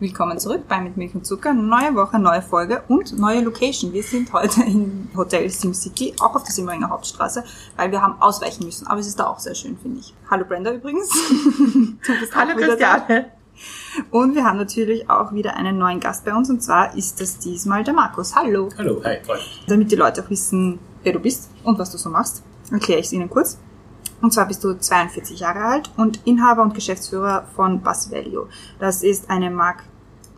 Willkommen zurück bei Mit Milch und Zucker. Neue Woche, neue Folge und neue Location. Wir sind heute im Hotel SimCity, auch auf der Simmeringer Hauptstraße, weil wir haben ausweichen müssen. Aber es ist da auch sehr schön, finde ich. Hallo Brenda übrigens. Du bist Hallo. Christiane. Und wir haben natürlich auch wieder einen neuen Gast bei uns und zwar ist das diesmal der Markus. Hallo. Hallo, hi, hi. Damit die Leute auch wissen, wer du bist und was du so machst, erkläre ich es Ihnen kurz. Und zwar bist du 42 Jahre alt und Inhaber und Geschäftsführer von Bus Value. Das ist eine Mark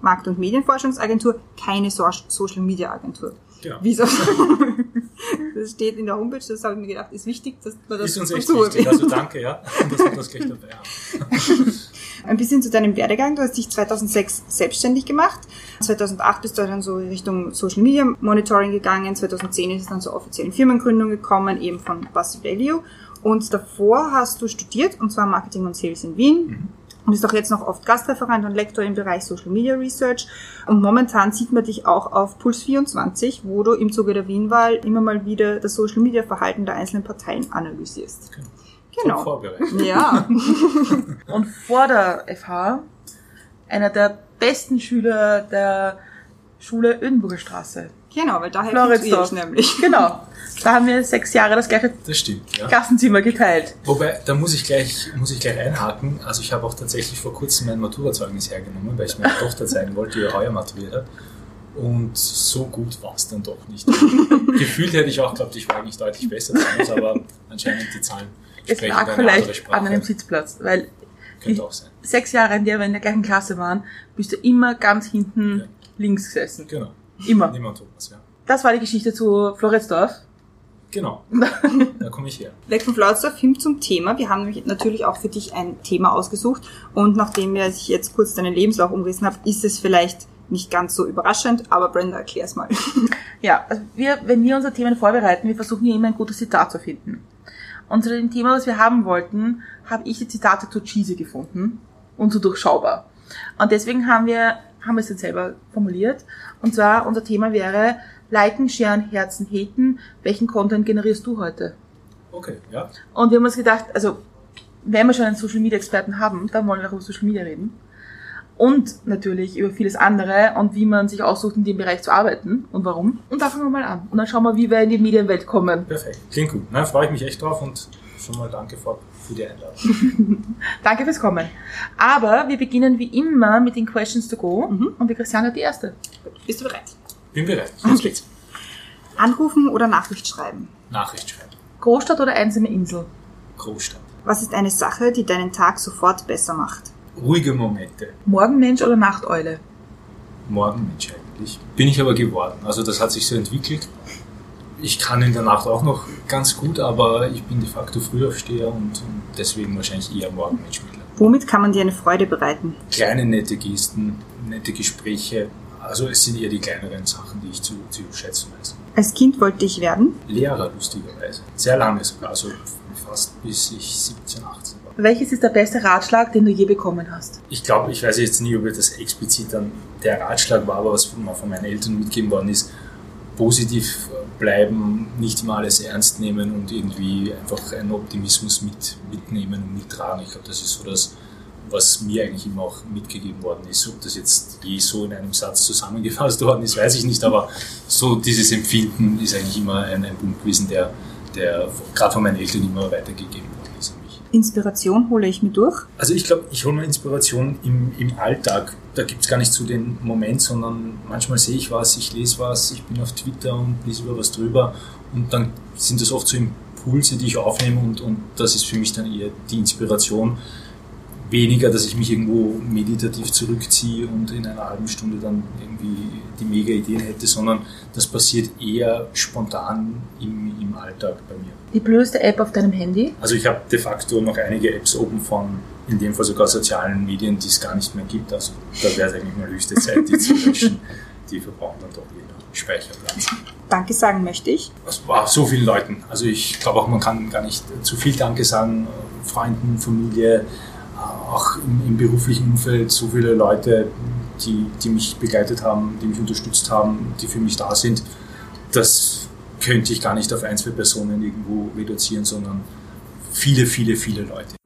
Markt- und Medienforschungsagentur, keine so Social Media Agentur. Ja. Wieso? das steht in der Homepage, das habe ich mir gedacht, ist wichtig, dass man das Ist uns echt tut. wichtig, also danke, ja, dass wir das gleich dabei haben. Ein bisschen zu deinem Werdegang. Du hast dich 2006 selbstständig gemacht. 2008 bist du dann so in Richtung Social Media Monitoring gegangen. 2010 ist es dann zur offiziellen Firmengründung gekommen, eben von Bus Value. Und davor hast du studiert, und zwar Marketing und Sales in Wien. Und bist auch jetzt noch oft Gastreferent und Lektor im Bereich Social Media Research. Und momentan sieht man dich auch auf Puls 24, wo du im Zuge der Wienwahl immer mal wieder das Social Media Verhalten der einzelnen Parteien analysierst. Top Genau. vorbereitet. Ja. Und vor der FH einer der besten Schüler der Schule Ödenburger Straße. Genau, weil daher filtriere ich nämlich. Genau. Da haben wir sechs Jahre das gleiche Das stimmt, ja. Klassenzimmer geteilt. Wobei, da muss ich gleich, muss ich gleich einhaken. Also ich habe auch tatsächlich vor kurzem mein Maturazeugnis hergenommen, weil ich meiner Tochter zeigen wollte, die ja heuer maturiert hat. Und so gut war es dann doch nicht. Gefühlt hätte ich auch geglaubt, ich war eigentlich deutlich besser damals, aber anscheinend die Zahlen Es lag vielleicht an einem Sitzplatz, weil Könnte auch sein. sechs Jahre, in der wir in der gleichen Klasse waren, bist du immer ganz hinten Ja. links gesessen. Genau. Immer. Niemand Thomas, ja. Das war die Geschichte zu Floridsdorf. Genau. Da komme ich her. Weg von Floridsdorf hin zum Thema. Wir haben nämlich natürlich auch für dich ein Thema ausgesucht. Und nachdem wir sich jetzt kurz deinen Lebenslauf umgerissen haben, ist es vielleicht nicht ganz so überraschend, aber Brenda, erklär's mal. Ja, also wir, wenn wir unsere Themen vorbereiten, wir versuchen ja immer ein gutes Zitat zu finden. Und zu dem Thema, was wir haben wollten, habe ich die Zitate zu cheesy gefunden und so durchschaubar. Und deswegen haben wir, haben wir es jetzt selber formuliert. Und zwar, unser Thema wäre Liken, Sharen, Herzen, Haten. Welchen Content generierst du heute? Okay, ja. Und wir haben uns gedacht, also, wenn wir schon einen Social Media Experten haben, dann wollen wir auch über Social Media reden. Und natürlich über vieles andere und wie man sich aussucht, in dem Bereich zu arbeiten und warum. Und da fangen wir mal an. Und dann schauen wir, wie wir in die Medienwelt kommen. Perfekt. Klingt gut. Na, freue ich mich echt drauf und schon mal danke für die Einladung. Danke fürs Kommen. Aber wir beginnen wie immer mit den Questions to go. Und die Christiane hat die erste. Bist du bereit? Bin bereit. Los geht's. Anrufen oder Nachricht schreiben? Nachricht schreiben. Großstadt oder einsame Insel? Großstadt. Was ist eine Sache, die deinen Tag sofort besser macht? Ruhige Momente. Morgenmensch oder Nachteule? Morgenmensch eigentlich. Bin ich aber geworden. Also das hat sich so entwickelt. Ich kann in der Nacht auch noch ganz gut, aber ich bin de facto Frühaufsteher und, und deswegen wahrscheinlich eher Morgenmensch mittlerweile. Womit kann man dir eine Freude bereiten? Kleine nette Gesten, nette Gespräche. Also es sind eher die kleineren Sachen, die ich zu, zu schätzen weiß. Als Kind wollte ich werden. Lehrer lustigerweise. Sehr lange sogar, also fast bis ich 17, 18 war. Welches ist der beste Ratschlag, den du je bekommen hast? Ich glaube, ich weiß jetzt nie, ob das explizit dann der Ratschlag war, aber was mir von meinen Eltern mitgegeben worden ist, positiv bleiben, nicht immer alles ernst nehmen und irgendwie einfach einen Optimismus mit, mitnehmen und mittragen. Ich glaube, das ist so das, was mir eigentlich immer auch mitgegeben worden ist. Ob das jetzt je so in einem Satz zusammengefasst worden ist, weiß ich nicht, aber so dieses Empfinden ist eigentlich immer ein, ein Punkt gewesen, der, der gerade von meinen Eltern immer weitergegeben worden ist an mich. Inspiration hole ich mir durch. Also ich glaube, ich hole mir Inspiration im, im Alltag. Da gibt es gar nicht so den Moment, sondern manchmal sehe ich was, ich lese was, ich bin auf Twitter und lese über was drüber und dann sind das oft so Impulse, die ich aufnehme und, und das ist für mich dann eher die Inspiration. Weniger, dass ich mich irgendwo meditativ zurückziehe und in einer halben Stunde dann irgendwie die mega Ideen hätte, sondern das passiert eher spontan im, im Alltag bei mir. Die blödste App auf deinem Handy? Also ich habe de facto noch einige Apps oben von, in dem Fall sogar sozialen Medien, die es gar nicht mehr gibt. Also da wäre es eigentlich mal höchste Zeit, die zu löschen. Die verbrauchen dann doch jeder Speicherplatz. Danke sagen möchte ich. Das war so vielen Leuten. Also ich glaube auch, man kann gar nicht zu viel Danke sagen. Freunden, Familie, auch im, im, beruflichen Umfeld so viele Leute, die, die mich begleitet haben, die mich unterstützt haben, die für mich da sind. Das könnte ich gar nicht auf ein, zwei Personen irgendwo reduzieren, sondern viele, viele, viele Leute.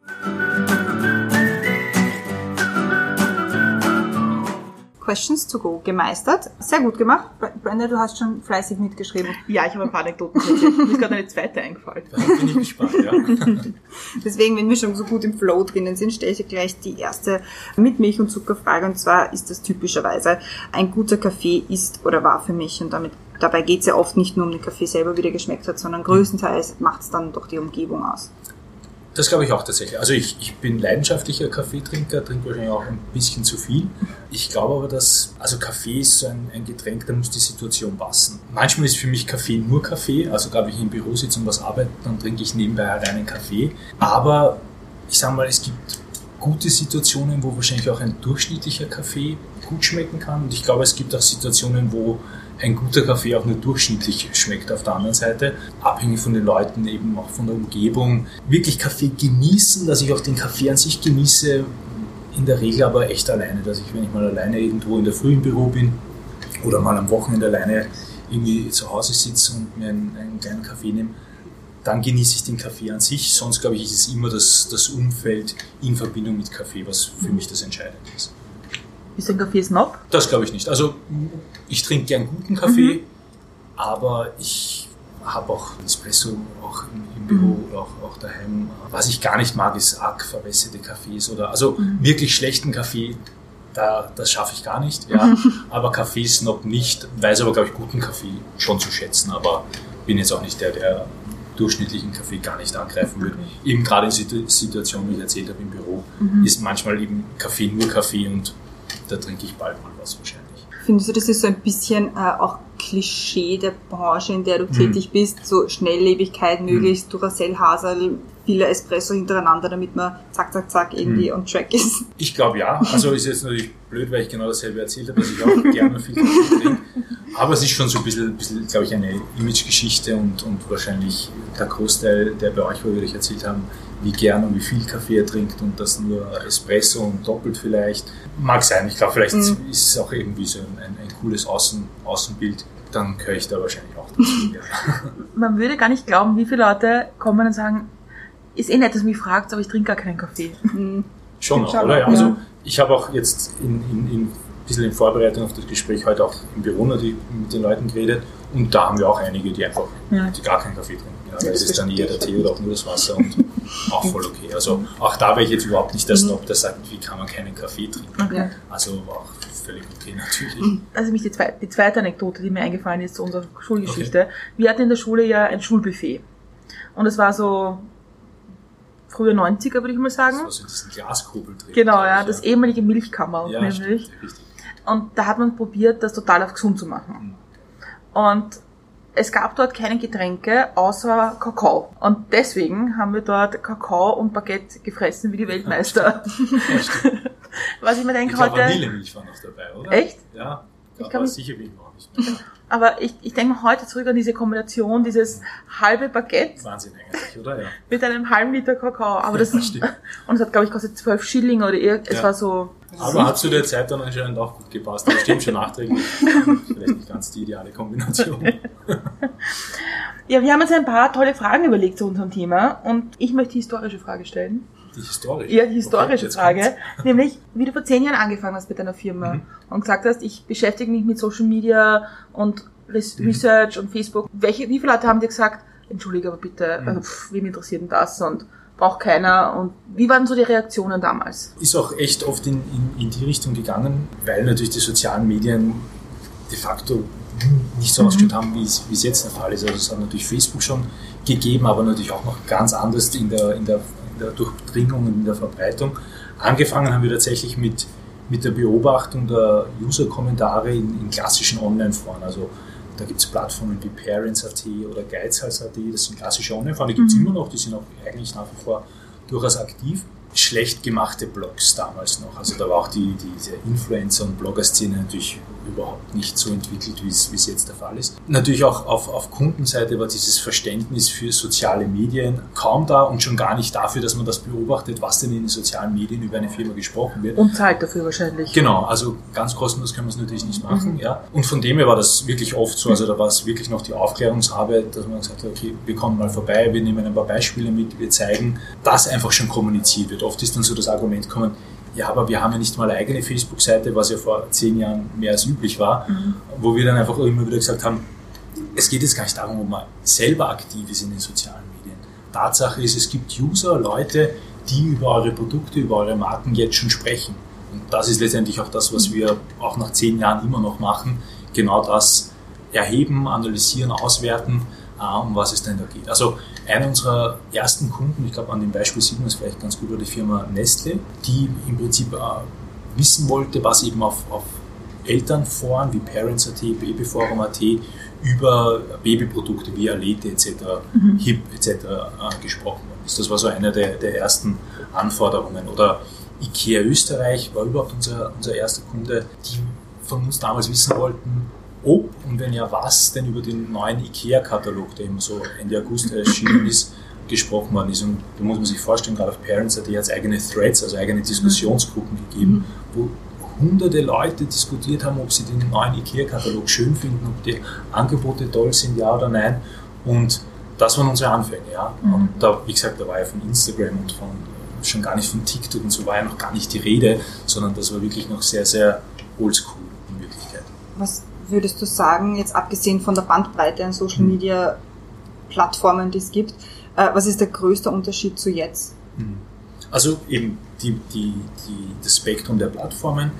Questions to go gemeistert. Sehr gut gemacht. Brenda, du hast schon fleißig mitgeschrieben. Ja, ich habe ein paar Anekdoten erzählt. Mir ist gerade eine zweite eingefallen. Da bin ich gespannt, ja. Deswegen, wenn wir schon so gut im Flow drinnen sind, stelle ich dir gleich die erste mit Milch und Zuckerfrage. Und zwar ist das typischerweise, ein guter Kaffee ist oder war für mich und damit Dabei geht es ja oft nicht nur um den Kaffee selber, wie der geschmeckt hat, sondern größtenteils macht es dann doch die Umgebung aus. Das glaube ich auch tatsächlich. Also ich, ich bin leidenschaftlicher Kaffeetrinker, trinke wahrscheinlich auch ein bisschen zu viel. Ich glaube aber, dass, also Kaffee ist so ein, ein Getränk, da muss die Situation passen. Manchmal ist für mich Kaffee nur Kaffee, also glaube ich im Büro sitze und was arbeite, dann trinke ich nebenbei reinen Kaffee. Aber ich sage mal, es gibt gute Situationen, wo wahrscheinlich auch ein durchschnittlicher Kaffee gut schmecken kann. Und ich glaube, es gibt auch Situationen, wo ein guter Kaffee auch nur durchschnittlich schmeckt auf der anderen Seite. Abhängig von den Leuten, eben auch von der Umgebung. Wirklich Kaffee genießen, dass ich auch den Kaffee an sich genieße, in der Regel aber echt alleine. Dass ich, wenn ich mal alleine irgendwo in der Früh im Büro bin oder mal am Wochenende alleine irgendwie zu Hause sitze und mir einen, einen kleinen Kaffee nehme, dann genieße ich den Kaffee an sich. Sonst glaube ich, ist es immer das, das Umfeld in Verbindung mit Kaffee, was für mich das Entscheidende ist. Bist du ein Kaffeesnob? Das glaube ich nicht. Also ich trinke gern guten Kaffee, mhm. aber ich habe auch Espresso auch im, im Büro mhm. oder auch, auch, daheim. Was ich gar nicht mag, ist arg verwässerte Kaffees oder also mhm. wirklich schlechten Kaffee. Da, das schaffe ich gar nicht. Ja. aber Kaffees noch nicht, weiß aber, glaube ich, guten Kaffee schon zu schätzen. Aber bin jetzt auch nicht der, der durchschnittlichen Kaffee gar nicht angreifen würde. Eben gerade in Situationen, wie ich erzählt habe, im Büro, mhm. ist manchmal eben Kaffee nur Kaffee und da trinke ich bald mal was wahrscheinlich. Findest du, das ist so ein bisschen äh, auch Klischee der Branche, in der du mhm. tätig bist? So Schnelllebigkeit, mhm. möglichst Duracell, Hasel, viele Espresso hintereinander, damit man zack, zack, zack irgendwie mhm. on track ist? Ich glaube ja. Also ist jetzt natürlich blöd, weil ich genau dasselbe erzählt habe, dass ich auch gerne viel Kaffee trinke. Aber es ist schon so ein bisschen, bisschen glaube ich, eine Imagegeschichte und, und wahrscheinlich der Großteil, der bei euch, wo wir euch erzählt haben, wie gern und wie viel Kaffee er trinkt und das nur Espresso und doppelt vielleicht. Mag sein. Ich glaube, vielleicht mhm. ist es auch irgendwie so ein, ein, ein cooles Außen, Außenbild. Dann gehöre ich da wahrscheinlich auch dazu. Ja. Man würde gar nicht glauben, wie viele Leute kommen und sagen, ist eh nett, dass du mich fragt, aber ich trinke gar keinen Kaffee. Mhm. Schon auch, oder? Ja. Also ich habe auch jetzt in, in, in ein bisschen in Vorbereitung auf das Gespräch heute auch im Büro mit den Leuten geredet und da haben wir auch einige, die einfach ja. die gar keinen Kaffee trinken. Ja, da ist dann eher der Tee oder auch nur das Wasser und auch voll okay. Also auch da wäre ich jetzt überhaupt nicht der mhm. Snob, der sagt, wie kann man keinen Kaffee trinken. Okay. Also auch völlig okay natürlich. Also mich die, zweite, die zweite Anekdote, die mir eingefallen ist zu unserer Schulgeschichte. Okay. Wir hatten in der Schule ja ein Schulbuffet. Und es war so frühe 90er, würde ich mal sagen. Das so in diesen Glaskugel drin. Genau, ja, das ehemalige Milchkammer ja, nämlich. Stimmt, und da hat man probiert, das total auf gesund zu machen. Mhm. Und es gab dort keine Getränke außer Kakao. Und deswegen haben wir dort Kakao und Baguette gefressen wie die Weltmeister. Was ich mir denke ich heute. Vanillemilch war noch dabei, oder? Echt? Ja, ich glaube sicher noch nicht. Aber ich, ich denke heute zurück an diese Kombination, dieses halbe Baguette. Wahnsinn eigentlich, oder? Ja. Mit einem halben Liter Kakao. Aber das, das und es hat, glaube ich, kostet zwölf Schilling oder irgend, es war so. Aber hat zu der Zeit dann anscheinend auch gut gepasst. Das stimmt schon nachträglich. Vielleicht nicht ganz die ideale Kombination. ja, wir haben uns ein paar tolle Fragen überlegt zu unserem Thema und ich möchte die historische Frage stellen. Die historische? Ja, die historische okay, Frage. Nämlich, wie du vor zehn Jahren angefangen hast mit deiner Firma mhm. und gesagt hast, ich beschäftige mich mit Social Media und mhm. Research mhm. und Facebook. Welche, wie viele Leute haben dir gesagt, entschuldige aber bitte, mhm. also, pff, wem interessiert denn das und braucht keiner und wie waren so die Reaktionen damals? Ist auch echt oft in, in, in die Richtung gegangen, weil natürlich die sozialen Medien de facto nicht so mhm. ausgeschaut haben, wie es, wie es jetzt der Fall ist. Also es hat natürlich Facebook schon gegeben, aber natürlich auch noch ganz anders in der, in der in der Durchdringung und in der Verbreitung. Angefangen haben wir tatsächlich mit, mit der Beobachtung der User-Kommentare in, in, klassischen Online-Foren. Also da gibt es Plattformen wie Parents.at oder Geizhals.at, das sind klassische Online-Foren, die gibt es mhm. immer noch, die sind auch eigentlich nach wie vor durchaus aktiv. Schlecht gemachte Blogs damals noch. Also da war auch die, diese Influencer- und Blogger-Szene natürlich überhaupt nicht so entwickelt, wie es, jetzt der Fall ist. Natürlich auch auf, auf Kundenseite war dieses Verständnis für soziale Medien kaum da und schon gar nicht dafür, dass man das beobachtet, was denn in den sozialen Medien über eine Firma gesprochen wird. Und zahlt dafür wahrscheinlich. Genau, also ganz kostenlos können wir es natürlich nicht machen. Ja. Und von dem her war das wirklich oft so, also da war es wirklich noch die Aufklärungsarbeit, dass man gesagt hat, okay, wir kommen mal vorbei, wir nehmen ein paar Beispiele mit, wir zeigen, dass einfach schon kommuniziert wird. Oft ist dann so das Argument kommen, ja, aber wir haben ja nicht mal eine eigene Facebook-Seite, was ja vor zehn Jahren mehr als üblich war, mhm. wo wir dann einfach immer wieder gesagt haben, es geht jetzt gar nicht darum, ob man selber aktiv ist in den sozialen Medien. Tatsache ist, es gibt User, Leute, die über eure Produkte, über eure Marken jetzt schon sprechen. Und das ist letztendlich auch das, was wir auch nach zehn Jahren immer noch machen. Genau das erheben, analysieren, auswerten, äh, um was es denn da geht. Also einer unserer ersten Kunden, ich glaube an dem Beispiel sieht man es vielleicht ganz gut, war die Firma Nestle, die im Prinzip äh, wissen wollte, was eben auf, auf Elternforen wie Parents.at, Babyforum.at über Babyprodukte wie Alete etc., mhm. HIP etc. Äh, gesprochen worden ist. Das war so einer der, der ersten Anforderungen. Oder IKEA Österreich war überhaupt unser, unser erster Kunde, die von uns damals wissen wollten, ob und wenn ja was denn über den neuen IKEA-Katalog, der eben so Ende August erschienen ist, gesprochen worden ist. Und da muss man sich vorstellen, gerade auf Parents hat es eigene Threads, also eigene Diskussionsgruppen gegeben, wo hunderte Leute diskutiert haben, ob sie den neuen IKEA-Katalog schön finden, ob die Angebote toll sind, ja oder nein. Und das waren unsere Anfänge, ja. Mhm. Und da, wie gesagt, da war ja von Instagram und von schon gar nicht von TikTok und so war ja noch gar nicht die Rede, sondern das war wirklich noch sehr, sehr oldschool in Wirklichkeit. Was würdest du sagen, jetzt abgesehen von der Bandbreite an Social mhm. Media Plattformen, die es gibt, äh, was ist der größte Unterschied zu jetzt? Mhm. Also eben die, die, die, das Spektrum der Plattformen,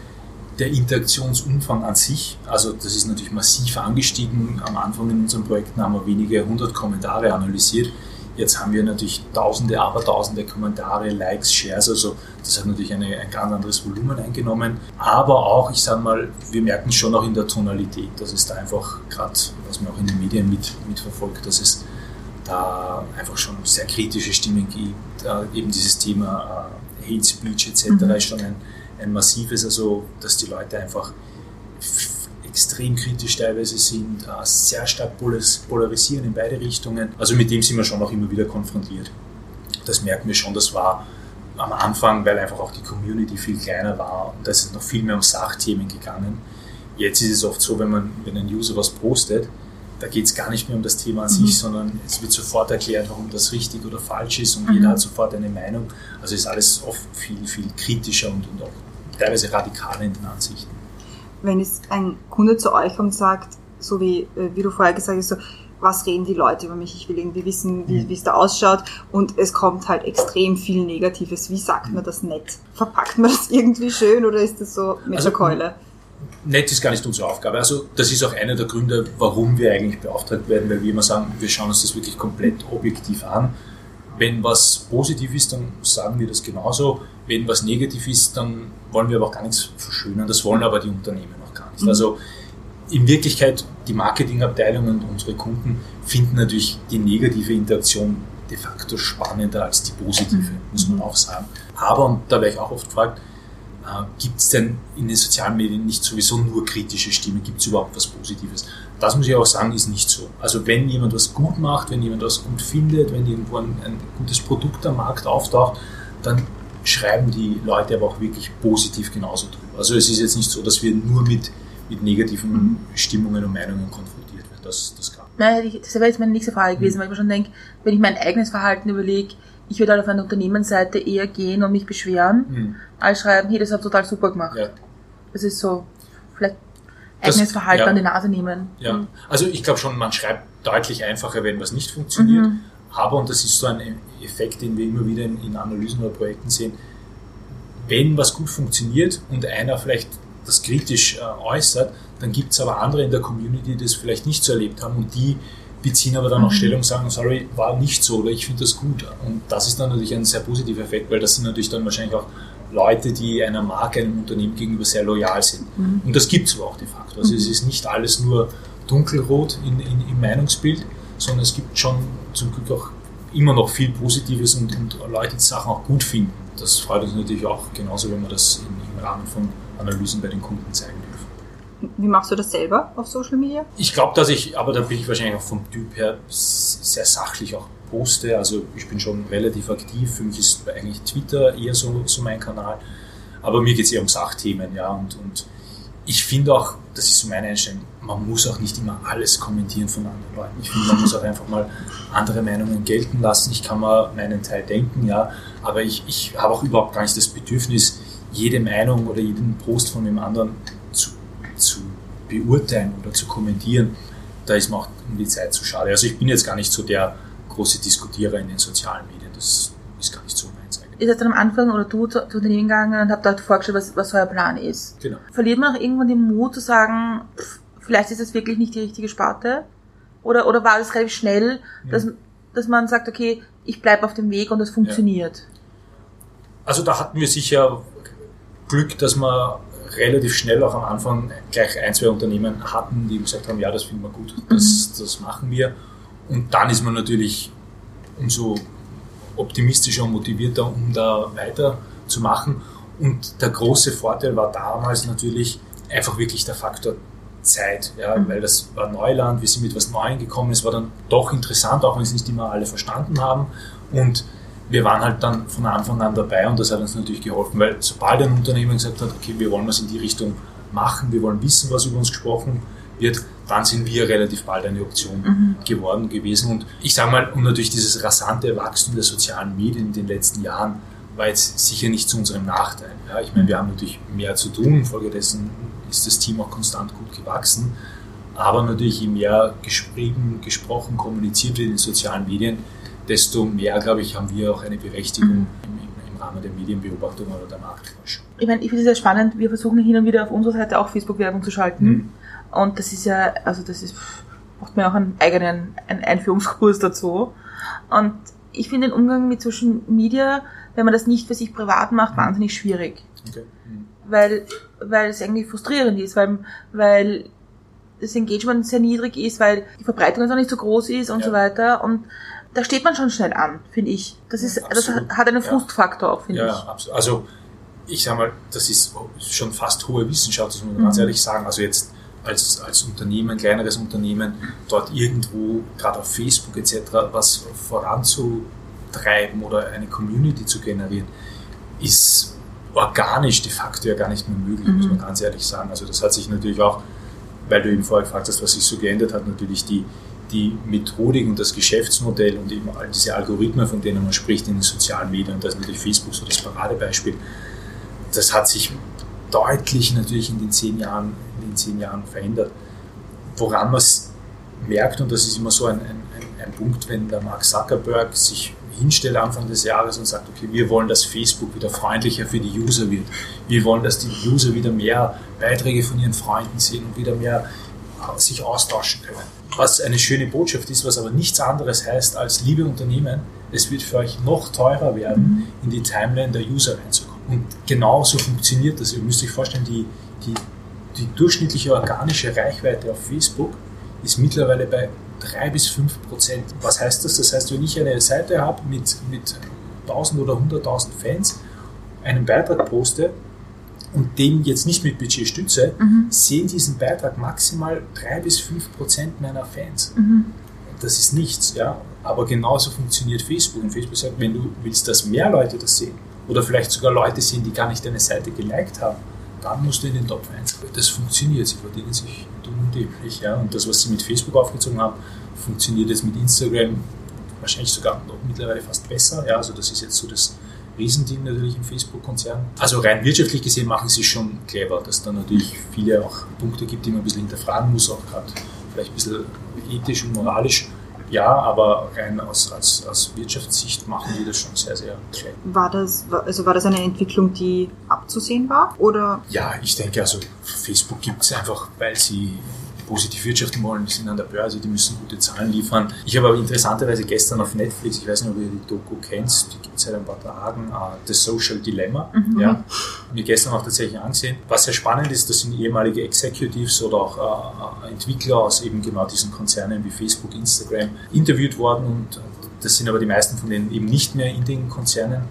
der Interaktionsumfang an sich, also das ist natürlich massiv angestiegen. Am Anfang in unseren Projekten haben wir wenige hundert Kommentare analysiert. Jetzt haben wir natürlich tausende, aber tausende Kommentare, Likes, Shares, also das hat natürlich eine, ein ganz anderes Volumen eingenommen. Aber auch, ich sage mal, wir merken es schon auch in der Tonalität, dass es da einfach, gerade was man auch in den Medien mit, mitverfolgt, dass es da einfach schon sehr kritische Stimmen gibt. Äh, eben dieses Thema äh, Hate Speech etc. Mhm. ist schon ein, ein massives, also dass die Leute einfach extrem kritisch teilweise sind, äh, sehr stark polarisieren in beide Richtungen. Also mit dem sind wir schon auch immer wieder konfrontiert. Das merken wir schon, das war am Anfang, weil einfach auch die Community viel kleiner war und da ist es noch viel mehr um Sachthemen gegangen. Jetzt ist es oft so, wenn man, wenn ein User was postet, da geht es gar nicht mehr um das Thema an mhm. sich, sondern es wird sofort erklärt, warum das richtig oder falsch ist und mhm. jeder hat sofort eine Meinung. Also ist alles oft viel, viel kritischer und, und auch teilweise radikaler in den Ansichten wenn jetzt ein Kunde zu euch kommt und sagt, so wie, äh, wie du vorher gesagt hast, so, was reden die Leute über mich? Ich will irgendwie wissen, wie, mhm. es da ausschaut. Und es kommt halt extrem viel Negatives. Wie sagt man das nett? Verpackt man das irgendwie schön oder ist das so mit also, der Keule? Nett ist gar nicht unsere Aufgabe. Also das ist auch einer der Gründe, warum wir eigentlich beauftragt werden, weil wir immer sagen, wir schauen uns das wirklich komplett objektiv an. Wenn was positiv ist, dann sagen wir das genauso. Wenn was negativ ist, dann wollen wir aber auch gar nichts verschönern. Das wollen aber die Unternehmen auch gar nicht. Mhm. Also in Wirklichkeit, die Marketingabteilung und unsere Kunden finden natürlich die negative Interaktion de facto spannender als die positive, mhm. muss man auch sagen. Aber, und da werde ich auch oft gefragt, äh, gibt es denn in den sozialen Medien nicht sowieso nur kritische Stimmen? Gibt es überhaupt was Positives? Das muss ich auch sagen, ist nicht so. Also wenn jemand was gut macht, wenn jemand was gut findet, wenn irgendwo ein, ein gutes Produkt am Markt auftaucht, dann schreiben die Leute aber auch wirklich positiv genauso drüber. Also es ist jetzt nicht so, dass wir nur mit, mit negativen mhm. Stimmungen und Meinungen konfrontiert werden. Das, das kann. Nein, das wäre jetzt meine nächste Frage gewesen, mhm. weil ich mir schon denke, wenn ich mein eigenes Verhalten überlege, ich würde halt auf eine Unternehmensseite eher gehen und mich beschweren, mhm. als schreiben, hey, das hat total super gemacht. Ja. Das ist so, vielleicht eigenes das, Verhalten ja. an die Nase nehmen. Ja, mhm. also ich glaube schon, man schreibt deutlich einfacher, wenn was nicht funktioniert. Mhm. Aber, und das ist so ein Effekt, den wir immer wieder in, in Analysen oder Projekten sehen, wenn was gut funktioniert und einer vielleicht das kritisch äh, äußert, dann gibt es aber andere in der Community, die das vielleicht nicht so erlebt haben und die beziehen aber dann auch mhm. Stellung und sagen, sorry, war nicht so oder ich finde das gut. Und das ist dann natürlich ein sehr positiver Effekt, weil das sind natürlich dann wahrscheinlich auch Leute, die einer Marke, einem Unternehmen gegenüber sehr loyal sind. Mhm. Und das gibt es aber auch de facto. Also mhm. es ist nicht alles nur dunkelrot in, in, im Meinungsbild, sondern es gibt schon zum Glück auch immer noch viel Positives und, und Leute, die Sachen auch gut finden. Das freut uns natürlich auch genauso, wenn wir das in, im Rahmen von Analysen bei den Kunden zeigen dürfen. Wie machst du das selber auf Social Media? Ich glaube, dass ich, aber da bin ich wahrscheinlich auch vom Typ her sehr sachlich auch poste. Also ich bin schon relativ aktiv. Für mich ist eigentlich Twitter eher so, so mein Kanal. Aber mir geht es eher um Sachthemen, ja. Und, und ich finde auch, das ist so meine Einstellung, man muss auch nicht immer alles kommentieren von anderen Leuten. Ich finde, man muss auch einfach mal andere Meinungen gelten lassen. Ich kann mal meinen Teil denken, ja, aber ich, ich habe auch überhaupt gar nicht das Bedürfnis, jede Meinung oder jeden Post von dem anderen zu, zu beurteilen oder zu kommentieren. Da ist mir auch um die Zeit zu schade. Also ich bin jetzt gar nicht so der große Diskutierer in den sozialen Medien. Das ist gar nicht so seid dann am Anfang oder du zu zu Unternehmen gegangen und habt dort vorgestellt, was, was euer Plan ist. Genau. Verliert man auch irgendwann den Mut zu sagen, pff, vielleicht ist das wirklich nicht die richtige Sparte? Oder, oder war das relativ schnell, dass, dass man sagt, okay, ich bleibe auf dem Weg und das funktioniert? Also da hatten wir sicher Glück, dass wir relativ schnell auch am Anfang gleich ein, zwei Unternehmen hatten, die gesagt haben, ja, das finden wir gut, das, das machen wir. Und dann ist man natürlich umso optimistischer und motivierter, um da weiterzumachen. Und der große Vorteil war damals natürlich einfach wirklich der Faktor Zeit, ja, weil das war Neuland, wir sind mit was Neuem gekommen, es war dann doch interessant, auch wenn es nicht immer alle verstanden haben. Und wir waren halt dann von Anfang an dabei und das hat uns natürlich geholfen, weil sobald ein Unternehmen gesagt hat, okay, wir wollen was in die Richtung machen, wir wollen wissen, was über uns gesprochen wird, dann sind wir relativ bald eine Option geworden gewesen. Und ich sage mal, und natürlich dieses rasante Wachstum der sozialen Medien in den letzten Jahren war jetzt sicher nicht zu unserem Nachteil. Ja, ich meine, wir haben natürlich mehr zu tun, infolgedessen ist das Team auch konstant gut gewachsen. Aber natürlich, je mehr geschrieben, gesprochen, kommuniziert wird in den sozialen Medien, desto mehr, glaube ich, haben wir auch eine Berechtigung im, im, im Rahmen der Medienbeobachtung oder der Marktforschung. Ich meine, ich finde es sehr spannend. Wir versuchen hin und wieder auf unserer Seite auch Facebook-Werbung zu schalten. Mhm. Und das ist ja, also das ist, braucht man auch einen eigenen einen Einführungskurs dazu. Und ich finde den Umgang mit Social Media, wenn man das nicht für sich privat macht, wahnsinnig schwierig. Okay. Mhm. Weil, weil es eigentlich frustrierend ist, weil, weil das Engagement sehr niedrig ist, weil die Verbreitung auch nicht so groß ist und Ja. so weiter. Und da steht man schon schnell an, finde ich. Das ist, das absolut. hat einen Ja. Frustfaktor auch, finde Ja, ich. ja, absolut. Also ich sage mal, das ist schon fast hohe Wissenschaft, das muss man Mhm. ganz ehrlich sagen. Also jetzt als, als Unternehmen, ein kleineres Unternehmen, dort irgendwo, gerade auf Facebook etc., was voranzutreiben oder eine Community zu generieren, ist organisch de facto ja gar nicht mehr möglich, muss man ganz ehrlich sagen. Also das hat sich natürlich auch, weil du eben vorher gefragt hast, was sich so geändert hat, natürlich die, die Methodik und das Geschäftsmodell und eben all diese Algorithmen, von denen man spricht in den sozialen Medien, und da ist natürlich Facebook so das Paradebeispiel, das hat sich deutlich natürlich in den zehn Jahren, in zehn Jahren verändert. Woran man es merkt, und das ist immer so ein, ein, ein, Punkt, wenn der Mark Zuckerberg sich hinstellt Anfang des Jahres und sagt, okay, wir wollen, dass Facebook wieder freundlicher für die User wird. Wir wollen, dass die User wieder mehr Beiträge von ihren Freunden sehen und wieder mehr äh, sich austauschen können. Was eine schöne Botschaft ist, was aber nichts anderes heißt als, liebe Unternehmen, es wird für euch noch teurer werden, in die Timeline der User reinzukommen. Und genauso funktioniert das. Ihr müsst euch vorstellen, die, die, die durchschnittliche organische Reichweite auf Facebook ist mittlerweile bei 3 bis 5 Prozent. Was heißt das? Das heißt, wenn ich eine Seite habe mit, mit 1000 oder 100.000 Fans, einen Beitrag poste und den jetzt nicht mit Budget stütze, sehen diesen Beitrag maximal 3 bis 5 Prozent meiner Fans. Das ist nichts, ja. Aber genauso funktioniert Facebook. Und Facebook sagt, wenn du willst, dass mehr Leute das sehen, oder vielleicht sogar Leute sehen, die gar nicht deine Seite geliked haben, dann musst du in den Top 1. Das funktioniert, sie verdienen sich dumm und dämlich. Ja? Und das, was sie mit Facebook aufgezogen haben, funktioniert jetzt mit Instagram wahrscheinlich sogar noch mittlerweile fast besser. Ja? Also das ist jetzt so das Riesending natürlich im Facebook-Konzern. Also rein wirtschaftlich gesehen machen sie schon clever, dass da natürlich viele auch Punkte gibt, die man ein bisschen hinterfragen muss, auch gerade vielleicht ein bisschen ethisch und moralisch. Ja, aber rein aus, aus, aus Wirtschaftssicht machen die das schon sehr, sehr clever. War das, also war das eine Entwicklung, die abzusehen war? Oder Ja, ich denke, also Facebook gibt es einfach, weil sie positiv wirtschaften wollen, die sind an der Börse, die müssen gute Zahlen liefern. Ich habe aber interessanterweise gestern auf Netflix, ich weiß nicht, ob ihr die Doku kennt, die gibt es seit ein paar Tagen, uh, The Social Dilemma, ja, mir gestern auch tatsächlich angesehen. Was sehr spannend ist, das sind ehemalige Executives oder auch äh, Entwickler aus eben genau diesen Konzernen wie Facebook, Instagram interviewt worden und das sind aber die meisten von denen eben nicht mehr in den Konzernen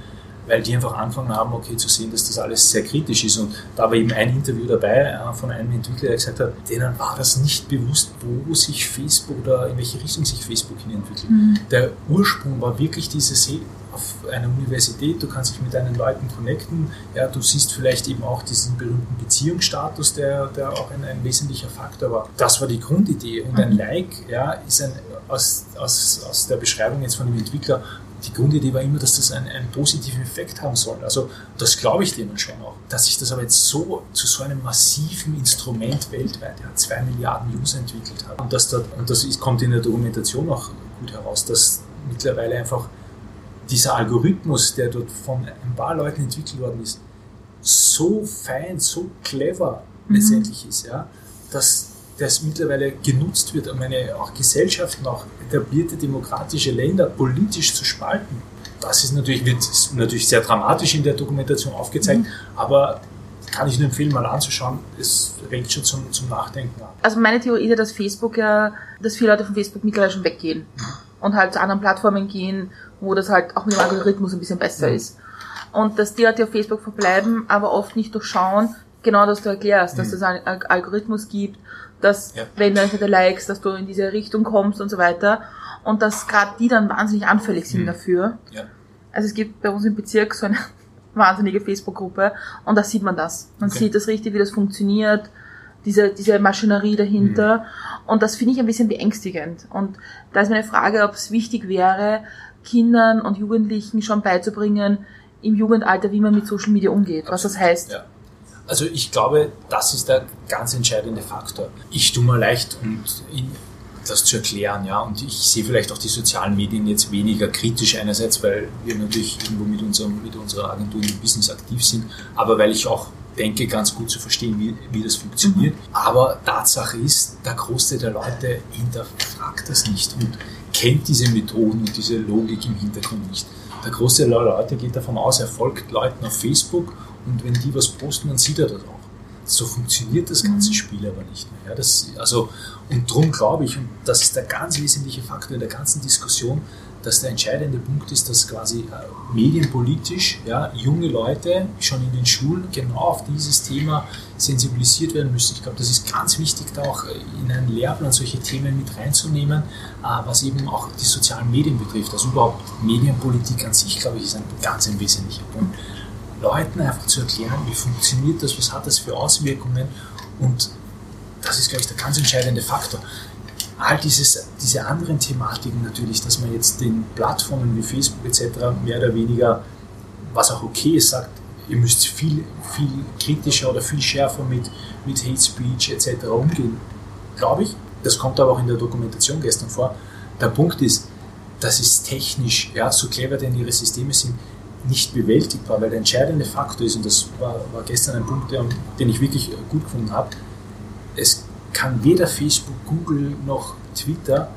weil die einfach angefangen haben, okay, zu sehen, dass das alles sehr kritisch ist. Und da war eben ein Interview dabei äh, von einem Entwickler, der gesagt hat, denen war das nicht bewusst, wo sich Facebook oder in welche Richtung sich Facebook hin entwickelt. Mhm. Der Ursprung war wirklich dieses, hey, auf einer Universität, du kannst dich mit deinen Leuten connecten, ja, du siehst vielleicht eben auch diesen berühmten Beziehungsstatus, der, der auch ein, ein wesentlicher Faktor war. Das war die Grundidee und ein mhm. Like ja, ist ein, aus, aus, aus der Beschreibung jetzt von dem Entwickler die Grundidee war immer, dass das einen, einen positiven Effekt haben soll. Also das glaube ich denen schon auch. Dass sich das aber jetzt so zu so einem massiven Instrument weltweit, der zwei Milliarden User entwickelt hat. Und, dass da, und das ist, kommt in der Dokumentation auch gut heraus, dass mittlerweile einfach dieser Algorithmus, der dort von ein paar Leuten entwickelt worden ist, so fein, so clever mhm. letztendlich ist, ja, dass das mittlerweile genutzt wird, um eine auch Gesellschaften, auch etablierte demokratische Länder politisch zu spalten. Das ist natürlich, wird natürlich sehr dramatisch in der Dokumentation aufgezeigt, mhm. aber kann ich nur empfehlen, mal anzuschauen. Es regt schon zum, zum Nachdenken an. Also meine Theorie ist ja, dass Facebook ja, dass viele Leute von Facebook mittlerweile schon weggehen mhm. und halt zu anderen Plattformen gehen, wo das halt auch mit dem Algorithmus ein bisschen besser mhm. ist. Und dass die Leute auf Facebook verbleiben, aber oft nicht durchschauen, genau das du erklärst, dass mhm. es einen Algorithmus gibt dass ja. wenn du entweder likes, dass du in diese Richtung kommst und so weiter. Und dass gerade die dann wahnsinnig anfällig sind mhm. dafür. Ja. Also es gibt bei uns im Bezirk so eine wahnsinnige Facebook-Gruppe und da sieht man das. Man okay. sieht das richtig, wie das funktioniert, diese, diese Maschinerie dahinter. Mhm. Und das finde ich ein bisschen beängstigend. Und da ist meine Frage, ob es wichtig wäre, Kindern und Jugendlichen schon beizubringen, im Jugendalter, wie man mit Social Media umgeht, Absolut. was das heißt. Ja. Also ich glaube, das ist der ganz entscheidende Faktor. Ich tue mir leicht, und das zu erklären, ja. Und ich sehe vielleicht auch die sozialen Medien jetzt weniger kritisch einerseits, weil wir natürlich irgendwo mit, unserem, mit unserer Agentur im Business aktiv sind, aber weil ich auch denke, ganz gut zu verstehen, wie, wie das funktioniert. Mhm. Aber Tatsache ist, der Großteil der Leute hinterfragt das nicht und kennt diese Methoden und diese Logik im Hintergrund nicht. Der Großteil der Leute geht davon aus, er folgt Leuten auf Facebook und wenn die was posten, dann sieht er das auch. So funktioniert das ganze mhm. Spiel aber nicht mehr. Ja, das, also, und darum glaube ich, und das ist der ganz wesentliche Faktor in der ganzen Diskussion, dass der entscheidende Punkt ist, dass quasi äh, medienpolitisch ja, junge Leute schon in den Schulen genau auf dieses Thema sensibilisiert werden müssen. Ich glaube, das ist ganz wichtig, da auch in einen Lehrplan solche Themen mit reinzunehmen, äh, was eben auch die sozialen Medien betrifft. Also überhaupt Medienpolitik an sich, glaube ich, ist ein ganz ein wesentlicher Punkt. Leuten einfach zu erklären, wie funktioniert das, was hat das für Auswirkungen und das ist, glaube ich, der ganz entscheidende Faktor. All dieses, diese anderen Thematiken natürlich, dass man jetzt den Plattformen wie Facebook etc. mehr oder weniger, was auch okay ist, sagt, ihr müsst viel, viel kritischer oder viel schärfer mit, mit Hate Speech etc. umgehen, glaube ich. Das kommt aber auch in der Dokumentation gestern vor. Der Punkt ist, das ist technisch, ja, so clever denn ihre Systeme sind, nicht bewältigbar, weil der entscheidende Faktor ist, und das war, war gestern ein Punkt, den ich wirklich gut gefunden habe, es kann weder Facebook, Google noch Twitter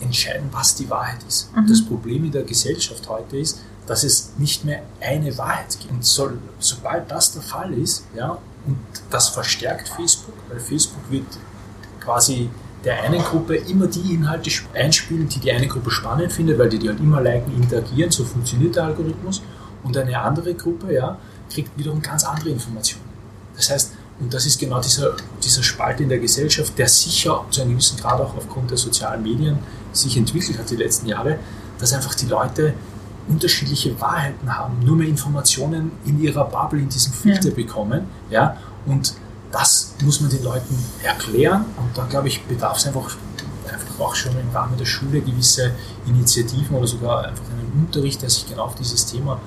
entscheiden, was die Wahrheit ist. Mhm. Das Problem in der Gesellschaft heute ist, dass es nicht mehr eine Wahrheit gibt. Und so, sobald das der Fall ist, ja, und das verstärkt Facebook, weil Facebook wird quasi der einen Gruppe immer die Inhalte einspielen, die die eine Gruppe spannend findet, weil die die halt immer liken, interagieren, so funktioniert der Algorithmus und eine andere Gruppe ja, kriegt wiederum ganz andere Informationen. Das heißt, und das ist genau dieser, dieser Spalt in der Gesellschaft, der sicher zu einem gewissen Grad auch aufgrund der sozialen Medien sich entwickelt hat die letzten Jahre, dass einfach die Leute unterschiedliche Wahrheiten haben, nur mehr Informationen in ihrer Bubble, in diesem Filter ja. bekommen. Ja? Und das muss man den Leuten erklären und da glaube ich, bedarf es einfach, einfach auch schon im Rahmen der Schule gewisse Initiativen oder sogar einfach einen Unterricht, der sich genau auf dieses Thema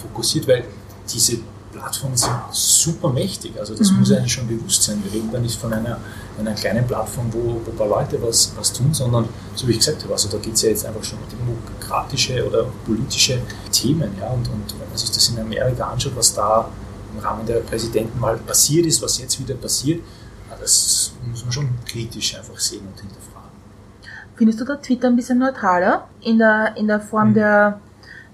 fokussiert, weil diese Plattformen sind super mächtig. Also das mhm. muss einem schon bewusst sein. Wir reden da nicht von einer, einer kleinen Plattform, wo, wo ein paar Leute was, was tun, sondern so wie ich gesagt habe, also da geht es ja jetzt einfach schon um demokratische oder politische Themen. Ja? Und, und wenn man sich das in Amerika anschaut, was da im Rahmen der Präsidenten mal passiert ist, was jetzt wieder passiert, das muss man schon kritisch einfach sehen und hinterfragen. Findest du da Twitter ein bisschen neutraler in der, in der Form mhm. der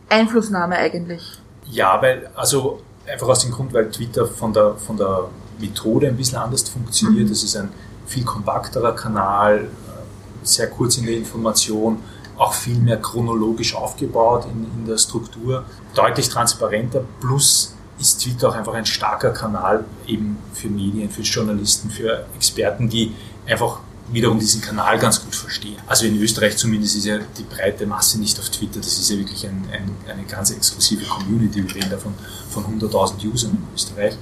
Einflussnahme eigentlich? Ja, weil, also einfach aus dem Grund, weil Twitter von der, von der Methode ein bisschen anders funktioniert. Mhm. Es ist ein viel kompakterer Kanal, äh, sehr kurz in der Information, auch viel mehr chronologisch aufgebaut in, in der Struktur, deutlich transparenter, plus ist Twitter auch einfach ein starker Kanal eben für Medien, für Journalisten, für Experten, die einfach wiederum diesen Kanal ganz gut verstehen. Also in Österreich zumindest ist ja die breite Masse nicht auf Twitter, das ist ja wirklich ein, ein, eine ganz exklusive Community, wir reden davon von 100.000 Usern in Österreich.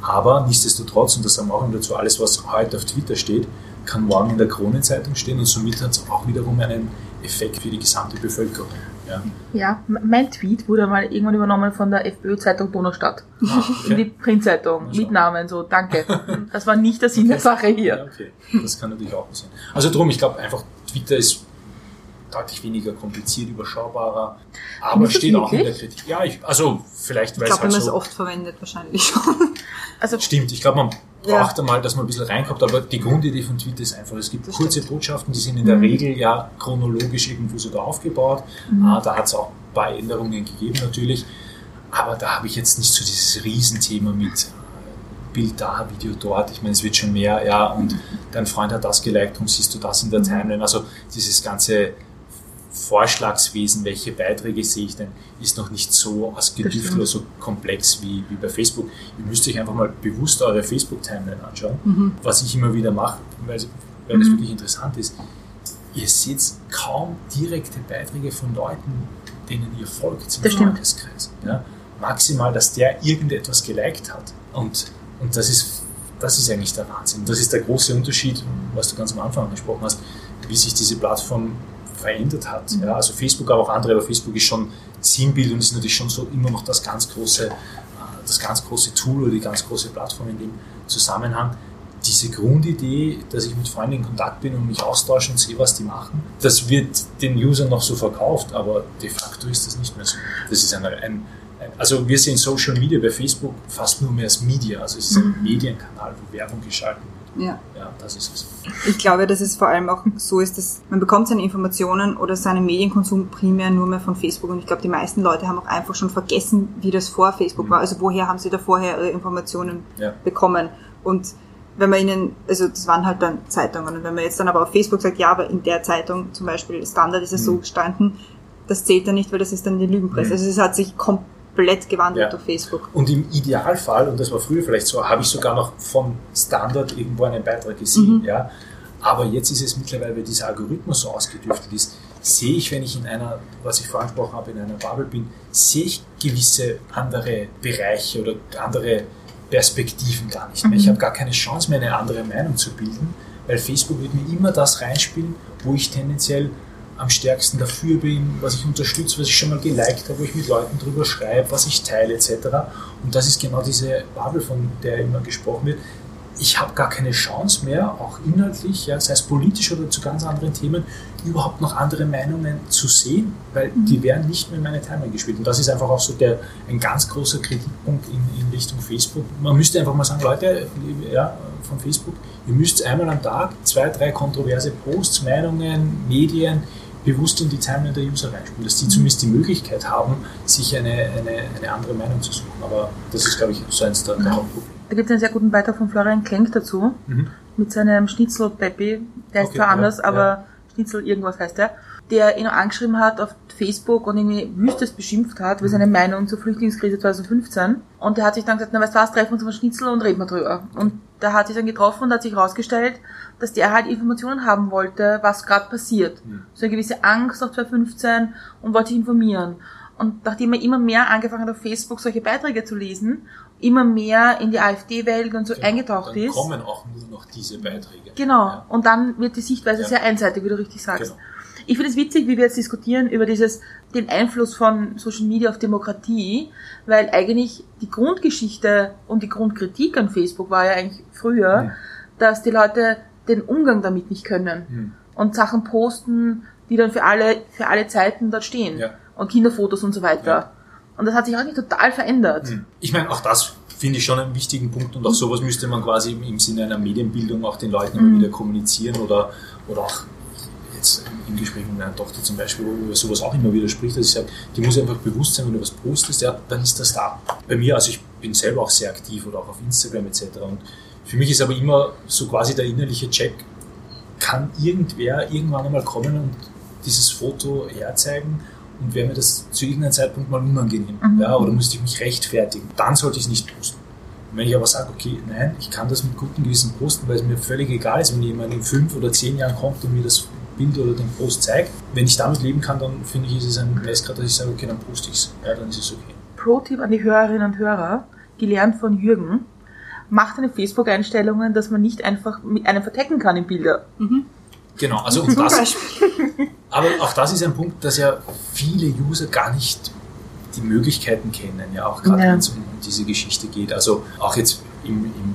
Aber nichtsdestotrotz, und das sagen wir auch dazu, alles was heute auf Twitter steht, kann morgen in der Kronenzeitung stehen und somit hat es auch wiederum einen Effekt für die gesamte Bevölkerung. Ja. Ja, mein Tweet wurde mal irgendwann übernommen von der FPÖ-Zeitung Donaustadt. Ah, In die okay. Printzeitung. Mit Namen, so, danke. Das war nicht der Sinn der Sache Ja, hier. okay. Das kann natürlich auch passieren. Also drum, ich glaube einfach, Twitter ist deutlich weniger kompliziert, überschaubarer, aber Findest steht auch in der? Kritik. Ja, ich, also vielleicht, Ich weil es glaube, wenn halt man es so... oft verwendet, wahrscheinlich schon. Also, Stimmt, ich glaube, man Ja. braucht einmal, dass man ein bisschen reinkommt, aber die Grundidee von Twitter ist einfach, es gibt Das kurze stimmt. Botschaften, die sind in der Mhm. Regel ja chronologisch irgendwo sogar aufgebaut. Ah, da hat es auch ein paar Änderungen gegeben natürlich, aber da habe ich jetzt nicht so dieses Riesenthema mit äh, Bild da, Video dort. Ich meine, es wird schon mehr, ja, und dein Freund hat das geliked und siehst du das in der Timeline. Also dieses ganze Vorschlagswesen, welche Beiträge sehe ich denn, ist noch nicht so ausgedüftelt oder so komplex wie, wie bei Facebook. Ihr müsst euch einfach mal bewusst eure Facebook-Timeline anschauen, Mhm. was ich immer wieder mache, weil, weil das wirklich interessant ist. Ihr seht kaum direkte Beiträge von Leuten, denen ihr folgt stimmt. Freundeskreis. Ja? Maximal, dass der irgendetwas geliked hat. Und, und das, ist, das ist eigentlich der Wahnsinn. Das ist der große Unterschied, was du ganz am Anfang angesprochen hast, wie sich diese Plattform verändert hat. Ja, also Facebook, aber auch andere, aber Facebook ist schon Sinnbild und ist natürlich schon so immer noch das ganz große, äh, das ganz große Tool oder die ganz große Plattform in dem Zusammenhang. Diese Grundidee, dass ich mit Freunden in Kontakt bin und mich austausche und sehe, was die machen, das wird den Usern noch so verkauft, aber de facto ist das nicht mehr so. Das ist ein, ein, also wir sehen Social Media bei Facebook fast nur mehr als Media, also es ist ein Medienkanal, wo Werbung geschaltet wird. Ja. Ja, das ist es. Ich glaube, dass es vor allem auch so ist, dass man bekommt seine Informationen oder seinen Medienkonsum primär nur mehr von Facebook und ich glaube, die meisten Leute haben auch einfach schon vergessen, wie das vor Facebook Mhm. war. Also woher haben sie da vorher ihre Informationen Ja. bekommen? Und wenn man ihnen, also das waren halt dann Zeitungen und wenn man jetzt dann aber auf Facebook sagt, ja, aber in der Zeitung zum Beispiel Standard ist es so Mhm. gestanden, das zählt dann nicht, weil das ist dann die Lügenpresse. Mhm. Also es hat sich komplett gewandelt Ja. durch Facebook. Und im Idealfall, und das war früher vielleicht so, habe ich sogar noch von Standard irgendwo einen Beitrag gesehen. Mhm. Ja. Aber jetzt ist es mittlerweile, weil dieser Algorithmus so ausgedüftet ist, sehe ich, wenn ich in einer, was ich vorhin angesprochen habe, in einer Bubble bin, sehe ich gewisse andere Bereiche oder andere Perspektiven gar nicht mehr. Ich habe gar keine Chance mehr, eine andere Meinung zu bilden, weil Facebook wird mir immer das reinspielen, wo ich tendenziell am stärksten dafür bin, was ich unterstütze, was ich schon mal geliked habe, wo ich mit Leuten drüber schreibe, was ich teile etc. Und das ist genau diese Bubble, von der immer gesprochen wird. Ich habe gar keine Chance mehr, auch inhaltlich, ja, sei es politisch oder zu ganz anderen Themen, überhaupt noch andere Meinungen zu sehen, weil die werden nicht mehr in meine Timeline gespielt. Und das ist einfach auch so der, ein ganz großer Kritikpunkt in, in Richtung Facebook. Man müsste einfach mal sagen, Leute, ja, von Facebook, ihr müsst einmal am Tag zwei, drei kontroverse Posts, Meinungen, Medien bewusst in die Timeline der User reinspielen, dass die zumindest die Möglichkeit haben, sich eine, eine, eine andere Meinung zu suchen. Aber das ist, glaube ich, so eins der, der Hauptprobleme. da gibt es einen sehr guten Beitrag von Florian Klenk dazu, Mhm. mit seinem Schnitzel Peppi, der ist Okay, zwar ja, anders, ja. aber Schnitzel irgendwas heißt der, der ihn angeschrieben hat auf Facebook und irgendwie wüstes beschimpft hat Mhm. über seine Meinung zur Flüchtlingskrise 2015. Und der hat sich dann gesagt, na weißt du was, treffen wir uns auf einen Schnitzel und reden wir drüber. Und der hat sich dann getroffen und hat sich herausgestellt, dass der halt Informationen haben wollte, was gerade passiert. Mhm. So eine gewisse Angst nach 2015 und wollte sich informieren. Und nachdem er immer mehr angefangen hat, auf Facebook solche Beiträge zu lesen, immer mehr in die AfD-Welt und so eingetaucht Genau. Dann ist. kommen auch nur noch diese Beiträge. Genau. Ja. Und dann wird die Sichtweise Ja. sehr einseitig, wie du richtig sagst. Genau. Ich finde es witzig, wie wir jetzt diskutieren über dieses, den Einfluss von Social Media auf Demokratie, weil eigentlich die Grundgeschichte und die Grundkritik an Facebook war ja eigentlich früher, Mhm. dass die Leute den Umgang damit nicht können Mhm. und Sachen posten, die dann für alle, für alle Zeiten dort stehen. Ja. Und Kinderfotos und so weiter. Ja. Und das hat sich auch nicht total verändert. Hm. Ich meine, auch das finde ich schon einen wichtigen Punkt und auch sowas müsste man quasi im- im Sinne einer Medienbildung auch den Leuten immer Mhm. wieder kommunizieren oder, oder auch jetzt im Gespräch mit meiner Tochter zum Beispiel, wo über sowas auch immer wieder spricht, dass ich sage, die muss einfach bewusst sein, wenn du was postest, ja, dann ist das da. Bei mir, also ich bin selber auch sehr aktiv oder auch auf Instagram etc. Und für mich ist aber immer so quasi der innerliche Check, kann irgendwer irgendwann einmal kommen und dieses Foto herzeigen und wäre mir das zu irgendeinem Zeitpunkt mal unangenehm. Mhm. Ja, oder müsste ich mich rechtfertigen. Dann sollte ich es nicht posten. Und wenn ich aber sage, okay, nein, ich kann das mit gutem Gewissen posten, weil es mir völlig egal ist, wenn jemand in fünf oder zehn Jahren kommt und mir das Bild oder den Post zeigt. Wenn ich damit leben kann, dann finde ich, ist es ein Messgrad, dass ich sage, okay, dann poste ich es. Ja, dann ist es okay. Pro-Tipp an die Hörerinnen und Hörer, gelernt von Jürgen, macht eine Facebook-Einstellungen, dass man nicht einfach mit einem vertecken kann in Bilder. Genau, also und das, aber auch das ist ein Punkt, dass ja viele User gar nicht die Möglichkeiten kennen, ja auch gerade Ja. wenn es um diese Geschichte geht. Also auch jetzt im, im,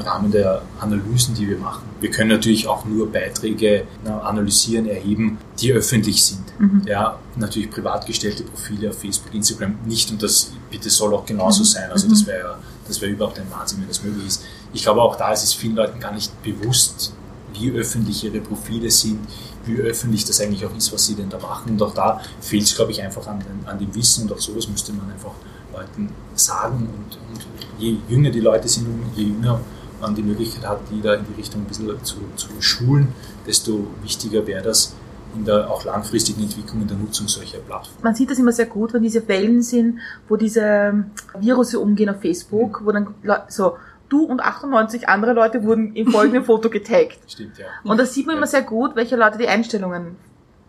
im Rahmen der Analysen, die wir machen. Wir können natürlich auch nur Beiträge na, analysieren, erheben, die öffentlich sind. Ja, natürlich privat gestellte Profile auf Facebook, Instagram nicht und das bitte soll auch genauso sein. Also das wäre ja- das wäre überhaupt ein Wahnsinn, wenn das möglich ist. Ich glaube auch da ist es vielen Leuten gar nicht bewusst, wie öffentlich ihre Profile sind, wie öffentlich das eigentlich auch ist, was sie denn da machen. Und auch da fehlt es, glaube ich, einfach an, an dem Wissen und auch sowas müsste man einfach Leuten sagen. Und, und je jünger die Leute sind je jünger man die Möglichkeit hat, die da in die Richtung ein bisschen zu, zu schulen, desto wichtiger wäre das in der auch langfristigen Entwicklung in der Nutzung solcher Plattformen. Man sieht das immer sehr gut, wenn diese Wellen sind, wo diese Virus umgehen auf Facebook, wo dann so du und 98 andere Leute wurden im folgenden Foto getaggt. Stimmt, ja. Und da sieht man immer sehr gut, welche Leute die Einstellungen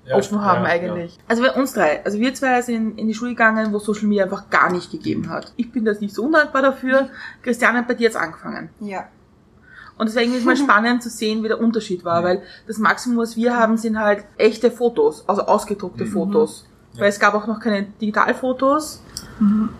ja offen haben ja, eigentlich. Also bei uns drei, also wir zwei sind in die Schule gegangen, wo Social Media einfach gar nicht gegeben hat. Ich bin das nicht so undankbar dafür. Christiane hat bei dir jetzt angefangen. Ja. Und deswegen ist mal spannend zu sehen, wie der Unterschied war, weil das Maximum, was wir haben, sind halt echte Fotos, also ausgedruckte Fotos. Weil es gab auch noch keine Digitalfotos.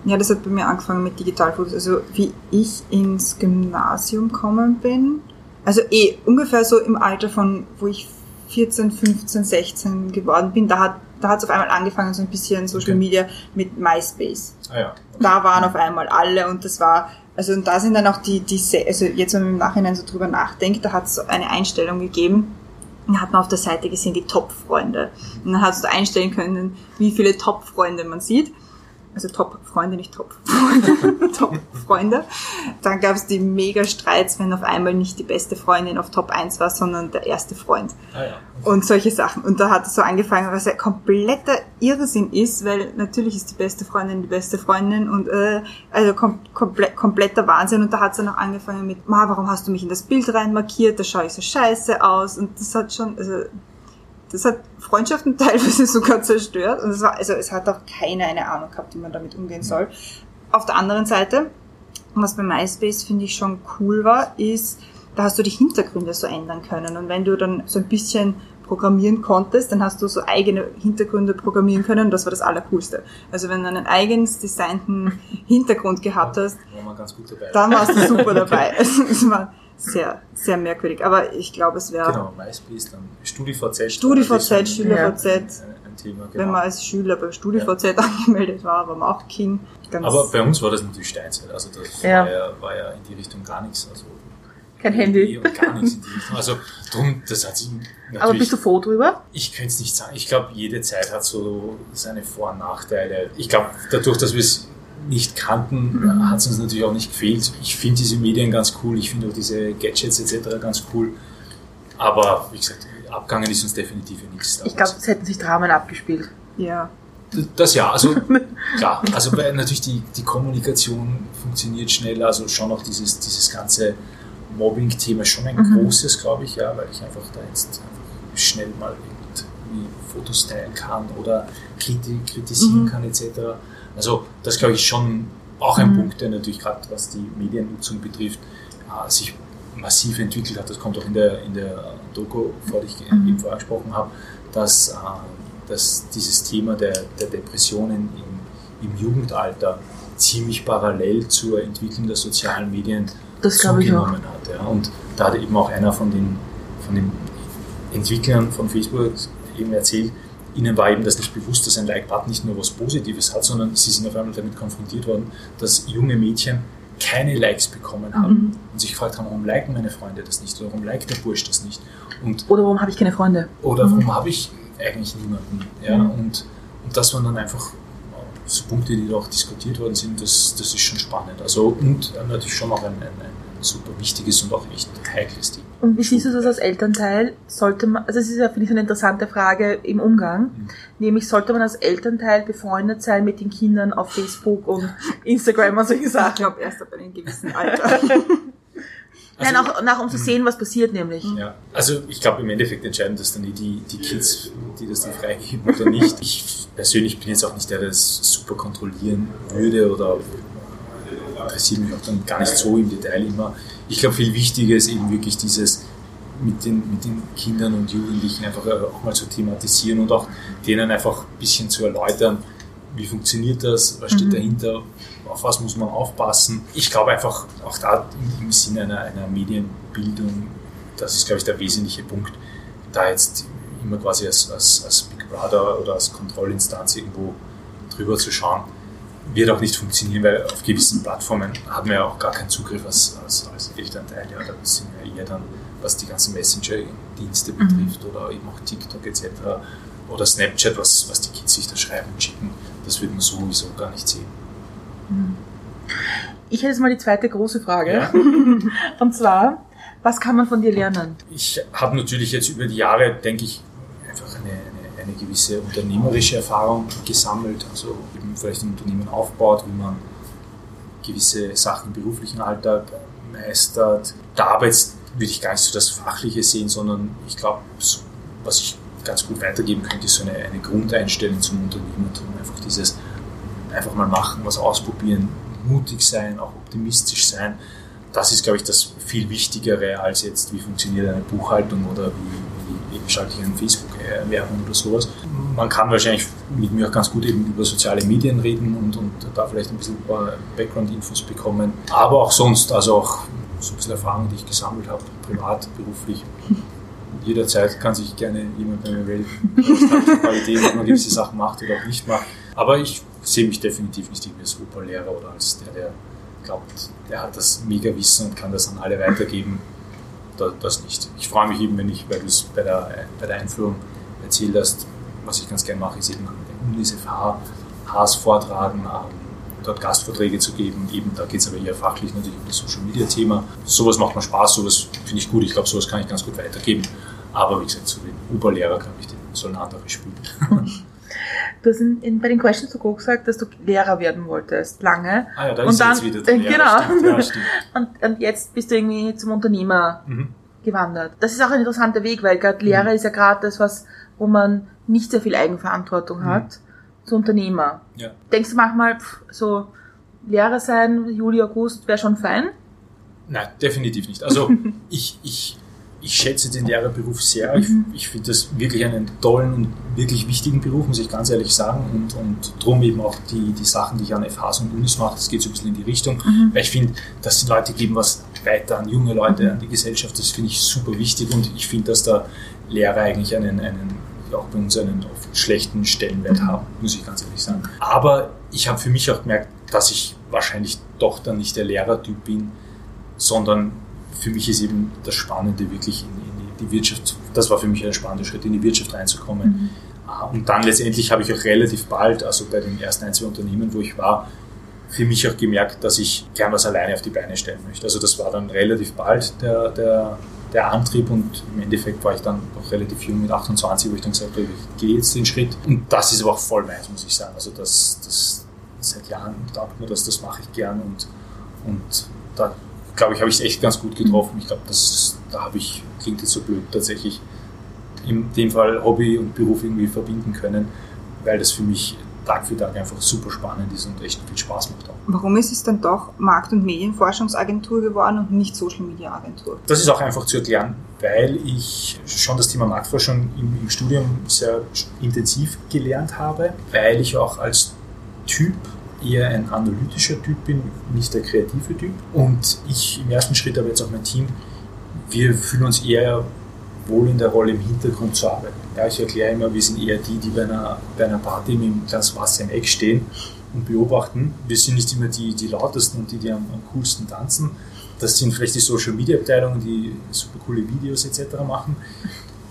Ja, das hat bei mir angefangen mit Digitalfotos. Also wie ich ins Gymnasium gekommen bin, also eh ungefähr so im Alter von, wo ich 14, 15, 16 geworden bin, da hat da hat es auf einmal angefangen, so ein bisschen Social Okay. Media mit MySpace. Ah, ja. Da waren auf einmal alle und das war, also und da sind dann auch die, die also jetzt wenn man im Nachhinein so drüber nachdenkt, da hat es eine Einstellung gegeben, da hat man auf der Seite gesehen, die Top-Freunde. Und dann hast du einstellen können, wie viele Top-Freunde man sieht. Also Top-Freunde, nicht Top-Freunde. Top-Freunde. Dann gab es die Mega-Streits, wenn auf einmal nicht die beste Freundin auf Top 1 war, sondern der erste Freund. Ah, ja. Und solche Sachen. Und da hat es so angefangen, was ja kompletter Irrsinn ist, weil natürlich ist die beste Freundin die beste Freundin und äh, also kom komple kompletter Wahnsinn. Und da hat es dann auch angefangen mit, Ma, warum hast du mich in das Bild rein markiert? Da schaue ich so scheiße aus. Und das hat schon, also das hat Freundschaften teilweise sogar zerstört. Und es war, also es hat auch keiner eine Ahnung gehabt, wie man damit umgehen soll. Auf der anderen Seite, was bei MySpace finde ich schon cool war, ist, da hast du die Hintergründe so ändern können. Und wenn du dann so ein bisschen programmieren konntest, dann hast du so eigene Hintergründe programmieren können. Und das war das Allercoolste. Also wenn du einen eigens designten Hintergrund gehabt hast, War mal ganz gut dabei. dann warst du super dabei. Also es war sehr, sehr merkwürdig. Aber ich glaube, es wäre, Genau, MySpace, dann StudiVZ. StudiVZ, ein- SchülerVZ. Ein Thema, genau. wenn man als Schüler bei StudiVZ angemeldet war, war man auch King. Ganz Aber bei uns war das natürlich Steinzeit. Also das Ja. war, ja, war ja in die Richtung gar nichts. Also Kein Handy. Und gar nichts in die Richtung. Also drum, das hat sich natürlich. Aber bist du froh drüber? ich könnte es nicht sagen. Ich glaube, jede Zeit hat so seine Vor- und Nachteile. Ich glaube, dadurch, dass wir es nicht kannten, hat es uns natürlich auch nicht gefehlt. Ich finde diese Medien ganz cool. Ich finde auch diese Gadgets etc. ganz cool. Aber wie gesagt, abgangen ist uns definitiv nichts. Ich glaube, es hätten sich Dramen abgespielt. Ja. Das ja, also klar, also weil natürlich die, die Kommunikation funktioniert schneller, also schon auch dieses, dieses ganze Mobbing-Thema schon ein großes, glaube ich, ja, weil ich einfach da jetzt einfach schnell mal irgendwie Fotos teilen kann oder kriti kritisieren kann etc. Also das glaube ich schon auch ein Punkt, der natürlich gerade was die Mediennutzung betrifft, äh, sich massiv entwickelt hat. Das kommt auch in der, in der Doku, vor der ich eben vorher gesprochen habe, dass, äh, dass dieses Thema der, der Depressionen im, im Jugendalter ziemlich parallel zur Entwicklung der sozialen Medien Das zugenommen hat. Ja. Und da hat eben auch einer von den, von den Entwicklern von Facebook eben erzählt, ihnen war eben das nicht bewusst, dass ein Like-Button nicht nur was Positives hat, sondern sie sind auf einmal damit konfrontiert worden, dass junge Mädchen keine Likes bekommen haben Mhm. und sich gefragt haben, warum liken meine Freunde das nicht oder warum liked der Bursch das nicht und Oder warum habe ich keine Freunde? oder warum habe ich eigentlich niemanden ja Mhm. und, und das waren dann einfach so Punkte, die da auch diskutiert worden sind, das, das ist schon spannend. Also und natürlich schon auch ein, ein, ein super wichtiges und auch echt heikles Thema. Und wie siehst du das als Elternteil? Sollte man, also das ist ja, finde ich, eine interessante Frage im Umgang. Mhm. Nämlich, sollte man als Elternteil befreundet sein mit den Kindern auf Facebook und Instagram und solche Ich Sachen? glaube erst ab einem gewissen Alter. Nein, auch nach, um zu sehen, was passiert nämlich. Ja, also ich glaube im Endeffekt entscheiden das dann die, die Kids, die das dann freigeben oder nicht. Ich persönlich bin jetzt auch nicht der, der das super kontrollieren würde oder interessiert mich auch dann gar nicht so im Detail immer. Ich glaube viel wichtiger ist eben wirklich dieses mit den, mit den Kindern und Jugendlichen einfach auch mal zu thematisieren und auch denen einfach ein bisschen zu erläutern, wie funktioniert das, was steht dahinter, auf was muss man aufpassen. Ich glaube einfach auch da im, im Sinne einer, einer Medienbildung, das ist glaube ich der wesentliche Punkt, da jetzt immer quasi als, als, als Big Brother oder als Kontrollinstanz irgendwo drüber zu schauen, wird auch nicht funktionieren, weil auf gewissen Plattformen hat man ja auch gar keinen Zugriff als, als, als Elternteil. Ja, da sind ja eher dann, was die ganzen Messenger-Dienste betrifft oder eben auch TikTok etc. oder Snapchat, was, was die Kids sich da schreiben und schicken, das wird man sowieso gar nicht sehen. Ich hätte jetzt mal die zweite große Frage. Ja. Und zwar, was kann man von dir lernen? Ich habe natürlich jetzt über die Jahre, denke ich, einfach eine, eine, eine gewisse unternehmerische Erfahrung gesammelt. Also vielleicht ein Unternehmen aufbaut, wie man gewisse Sachen im beruflichen Alltag meistert. Da aber jetzt würde ich gar nicht so das Fachliche sehen, sondern ich glaube, was ich ganz gut weitergeben könnte, ist so eine, eine Grundeinstellung zum Unternehmertum. Einfach dieses einfach mal machen, was ausprobieren, mutig sein, auch optimistisch sein. Das ist, glaube ich, das viel Wichtigere als jetzt, wie funktioniert eine Buchhaltung oder wie, wie schalte ich eine Facebook-Werbung oder sowas. Man kann wahrscheinlich mit mir auch ganz gut eben über soziale Medien reden und, und da vielleicht ein bisschen Background-Infos bekommen. Aber auch sonst, also auch so ein bisschen Erfahrung, die ich gesammelt habe, privat, beruflich. Jederzeit kann sich gerne jemand bei mir melden. Ideen, ob man gewisse Sachen macht oder auch nicht macht. Aber ich sehe mich definitiv nicht irgendwie als Oberlehrer oder als der, der glaubt, der hat das mega Wissen und kann das an alle weitergeben. Da, das nicht. Ich freue mich eben, wenn ich, weil du es bei der, bei der Einführung erzählt hast, was ich ganz gerne mache, ist eben an den Unis FH, Haas vortragen, ähm, dort Gastvorträge zu geben. Eben, da geht es aber eher fachlich natürlich um das Social Media Thema. Sowas macht mir Spaß, sowas finde ich gut. Ich glaube, sowas kann ich ganz gut weitergeben. Aber wie gesagt, so den Oberlehrer kann ich den sollen andere spielen. Du hast in, in, bei den Questions to Go gesagt, dass du Lehrer werden wolltest, lange. Ah ja, da Und ist dann- jetzt wieder der äh, Lehrer. genau. Stimmt, ja, stimmt. Und, und jetzt bist du irgendwie zum Unternehmer Mhm. Gewandert. Das ist auch ein interessanter Weg, weil gerade Lehrer ist ja gerade das, was, wo man nicht sehr viel Eigenverantwortung hat, zu Unternehmer. Ja. Denkst du manchmal, pff, so Lehrer sein, Juli, August, wäre schon fein? Nein, definitiv nicht. Also ich, ich, ich schätze den Lehrerberuf sehr. Ich, ich finde das wirklich einen tollen und wirklich wichtigen Beruf, muss ich ganz ehrlich sagen. Und, und drum eben auch die, die Sachen, die ich an FHs und Unis mache, das geht so ein bisschen in die Richtung. Weil ich finde, dass die Leute geben was weiter an junge Leute, an die Gesellschaft. Das finde ich super wichtig. Und ich finde, dass der Lehrer eigentlich einen, einen auch bei uns einen oft schlechten Stellenwert haben, muss ich ganz ehrlich sagen. Aber ich habe für mich auch gemerkt, dass ich wahrscheinlich doch dann nicht der Lehrertyp bin, sondern für mich ist eben das Spannende wirklich in, in die, Wirtschaft, das war für mich ein spannender Schritt, in die Wirtschaft reinzukommen. Ah, Und dann letztendlich habe ich auch relativ bald, also bei den ersten ein, zwei Unternehmen, wo ich war, für mich auch gemerkt, dass ich gern was alleine auf die Beine stellen möchte. Also das war dann relativ bald der, der, der Antrieb und im Endeffekt war ich dann noch relativ jung mit 28, wo ich dann gesagt habe, ich gehe jetzt den Schritt. Und das ist aber auch voll meins, muss ich sagen. Also das, das seit Jahren taugt mir das, das mache ich gern und, und da glaube ich, habe ich es echt ganz gut getroffen. Ich glaube, das da habe ich, klingt jetzt so blöd, tatsächlich in dem Fall Hobby und Beruf irgendwie verbinden können, weil das für mich Tag für Tag einfach super spannend ist und echt viel Spaß macht auch. Warum ist es dann doch Markt- und Medienforschungsagentur geworden und nicht Social Media Agentur? Das ist auch einfach zu erklären, weil ich schon das Thema Marktforschung im, im Studium sehr intensiv gelernt habe, weil ich auch als Typ eher ein analytischer Typ bin, nicht der kreative Typ. Und ich im ersten Schritt, aber jetzt auch mein Team, wir fühlen uns eher wohl in der Rolle im Hintergrund zu arbeiten. Ja, ich erkläre immer, wir sind eher die, die bei einer, bei einer Party mit einem Glas Wasser im Eck stehen und beobachten. Wir sind nicht immer die, die lautesten und die, die am, am coolsten tanzen. Das sind vielleicht die Social Media Abteilungen, die super coole Videos etc. machen.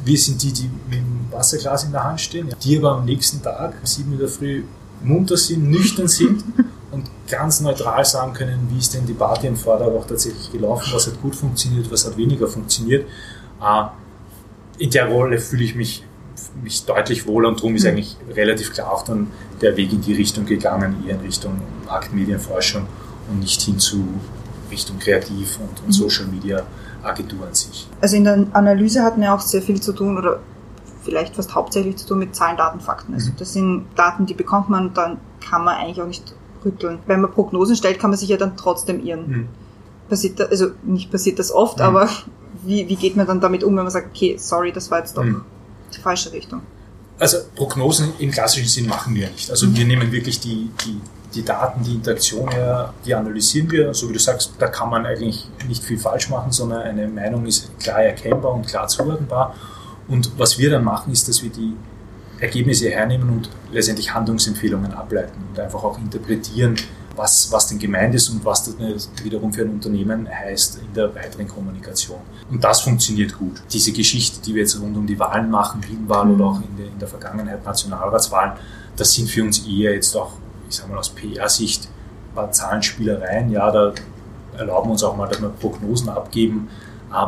Wir sind die, die mit dem Wasserglas in der Hand stehen, die aber am nächsten Tag, um 7 Uhr in der Früh, munter sind, nüchtern sind und ganz neutral sagen können, wie ist denn die Party im Vortag auch tatsächlich gelaufen, was hat gut funktioniert, was hat weniger funktioniert. Äh, in der Rolle fühle ich mich, mich deutlich wohler und darum ist Mhm. eigentlich relativ klar auch dann der Weg in die Richtung gegangen, eher in Richtung Marktmedienforschung und nicht hin zu Richtung Kreativ und, Mhm. und Social Media Agentur an sich. Also in der Analyse hat man ja auch sehr viel zu tun oder vielleicht fast hauptsächlich zu tun mit Zahlen, Daten, Fakten. Also das sind Daten, die bekommt man und dann kann man eigentlich auch nicht rütteln. Wenn man Prognosen stellt, kann man sich ja dann trotzdem irren. Mhm. Passiert da, also nicht passiert das oft, Mhm. aber wie, wie geht man dann damit um, wenn man sagt, okay, sorry, das war jetzt doch Mhm. Die falsche Richtung. Also Prognosen im klassischen Sinn machen wir nicht. Also wir nehmen wirklich die, die, die Daten, die Interaktion her, die analysieren wir. So wie du sagst, da kann man eigentlich nicht viel falsch machen, sondern eine Meinung ist klar erkennbar und klar zuordnenbar. Und was wir dann machen, ist, dass wir die Ergebnisse hernehmen und letztendlich Handlungsempfehlungen ableiten und einfach auch interpretieren, was, was denn gemeint ist und was das wiederum für ein Unternehmen heißt in der weiteren Kommunikation. Und das funktioniert gut. Diese Geschichte, die wir jetzt rund um die Wahlen machen, Wien-Wahl oder auch in der, in der Vergangenheit Nationalratswahlen, das sind für uns eher jetzt auch, ich sag mal aus PR-Sicht, ein paar Zahlenspielereien. Ja, da erlauben wir uns auch mal, dass wir Prognosen abgeben,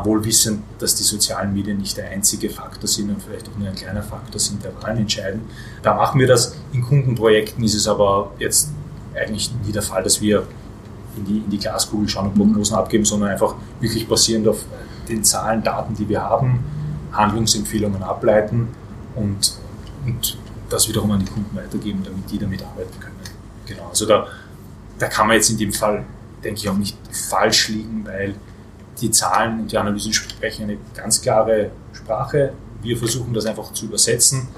wohl wissend, dass die sozialen Medien nicht der einzige Faktor sind und vielleicht auch nur ein kleiner Faktor sind, der Wahlen entscheiden. Da machen wir das. In Kundenprojekten ist es aber jetzt eigentlich nie der Fall, dass wir in die, in die Glaskugel schauen und Prognosen abgeben, sondern einfach wirklich basierend auf den Zahlen, Daten, die wir haben, Handlungsempfehlungen ableiten und, und das wiederum an die Kunden weitergeben, damit die damit arbeiten können. Genau, also da, da kann man jetzt in dem Fall, denke ich, auch nicht falsch liegen, weil die Zahlen und die Analysen sprechen eine ganz klare Sprache. Wir versuchen das einfach zu übersetzen.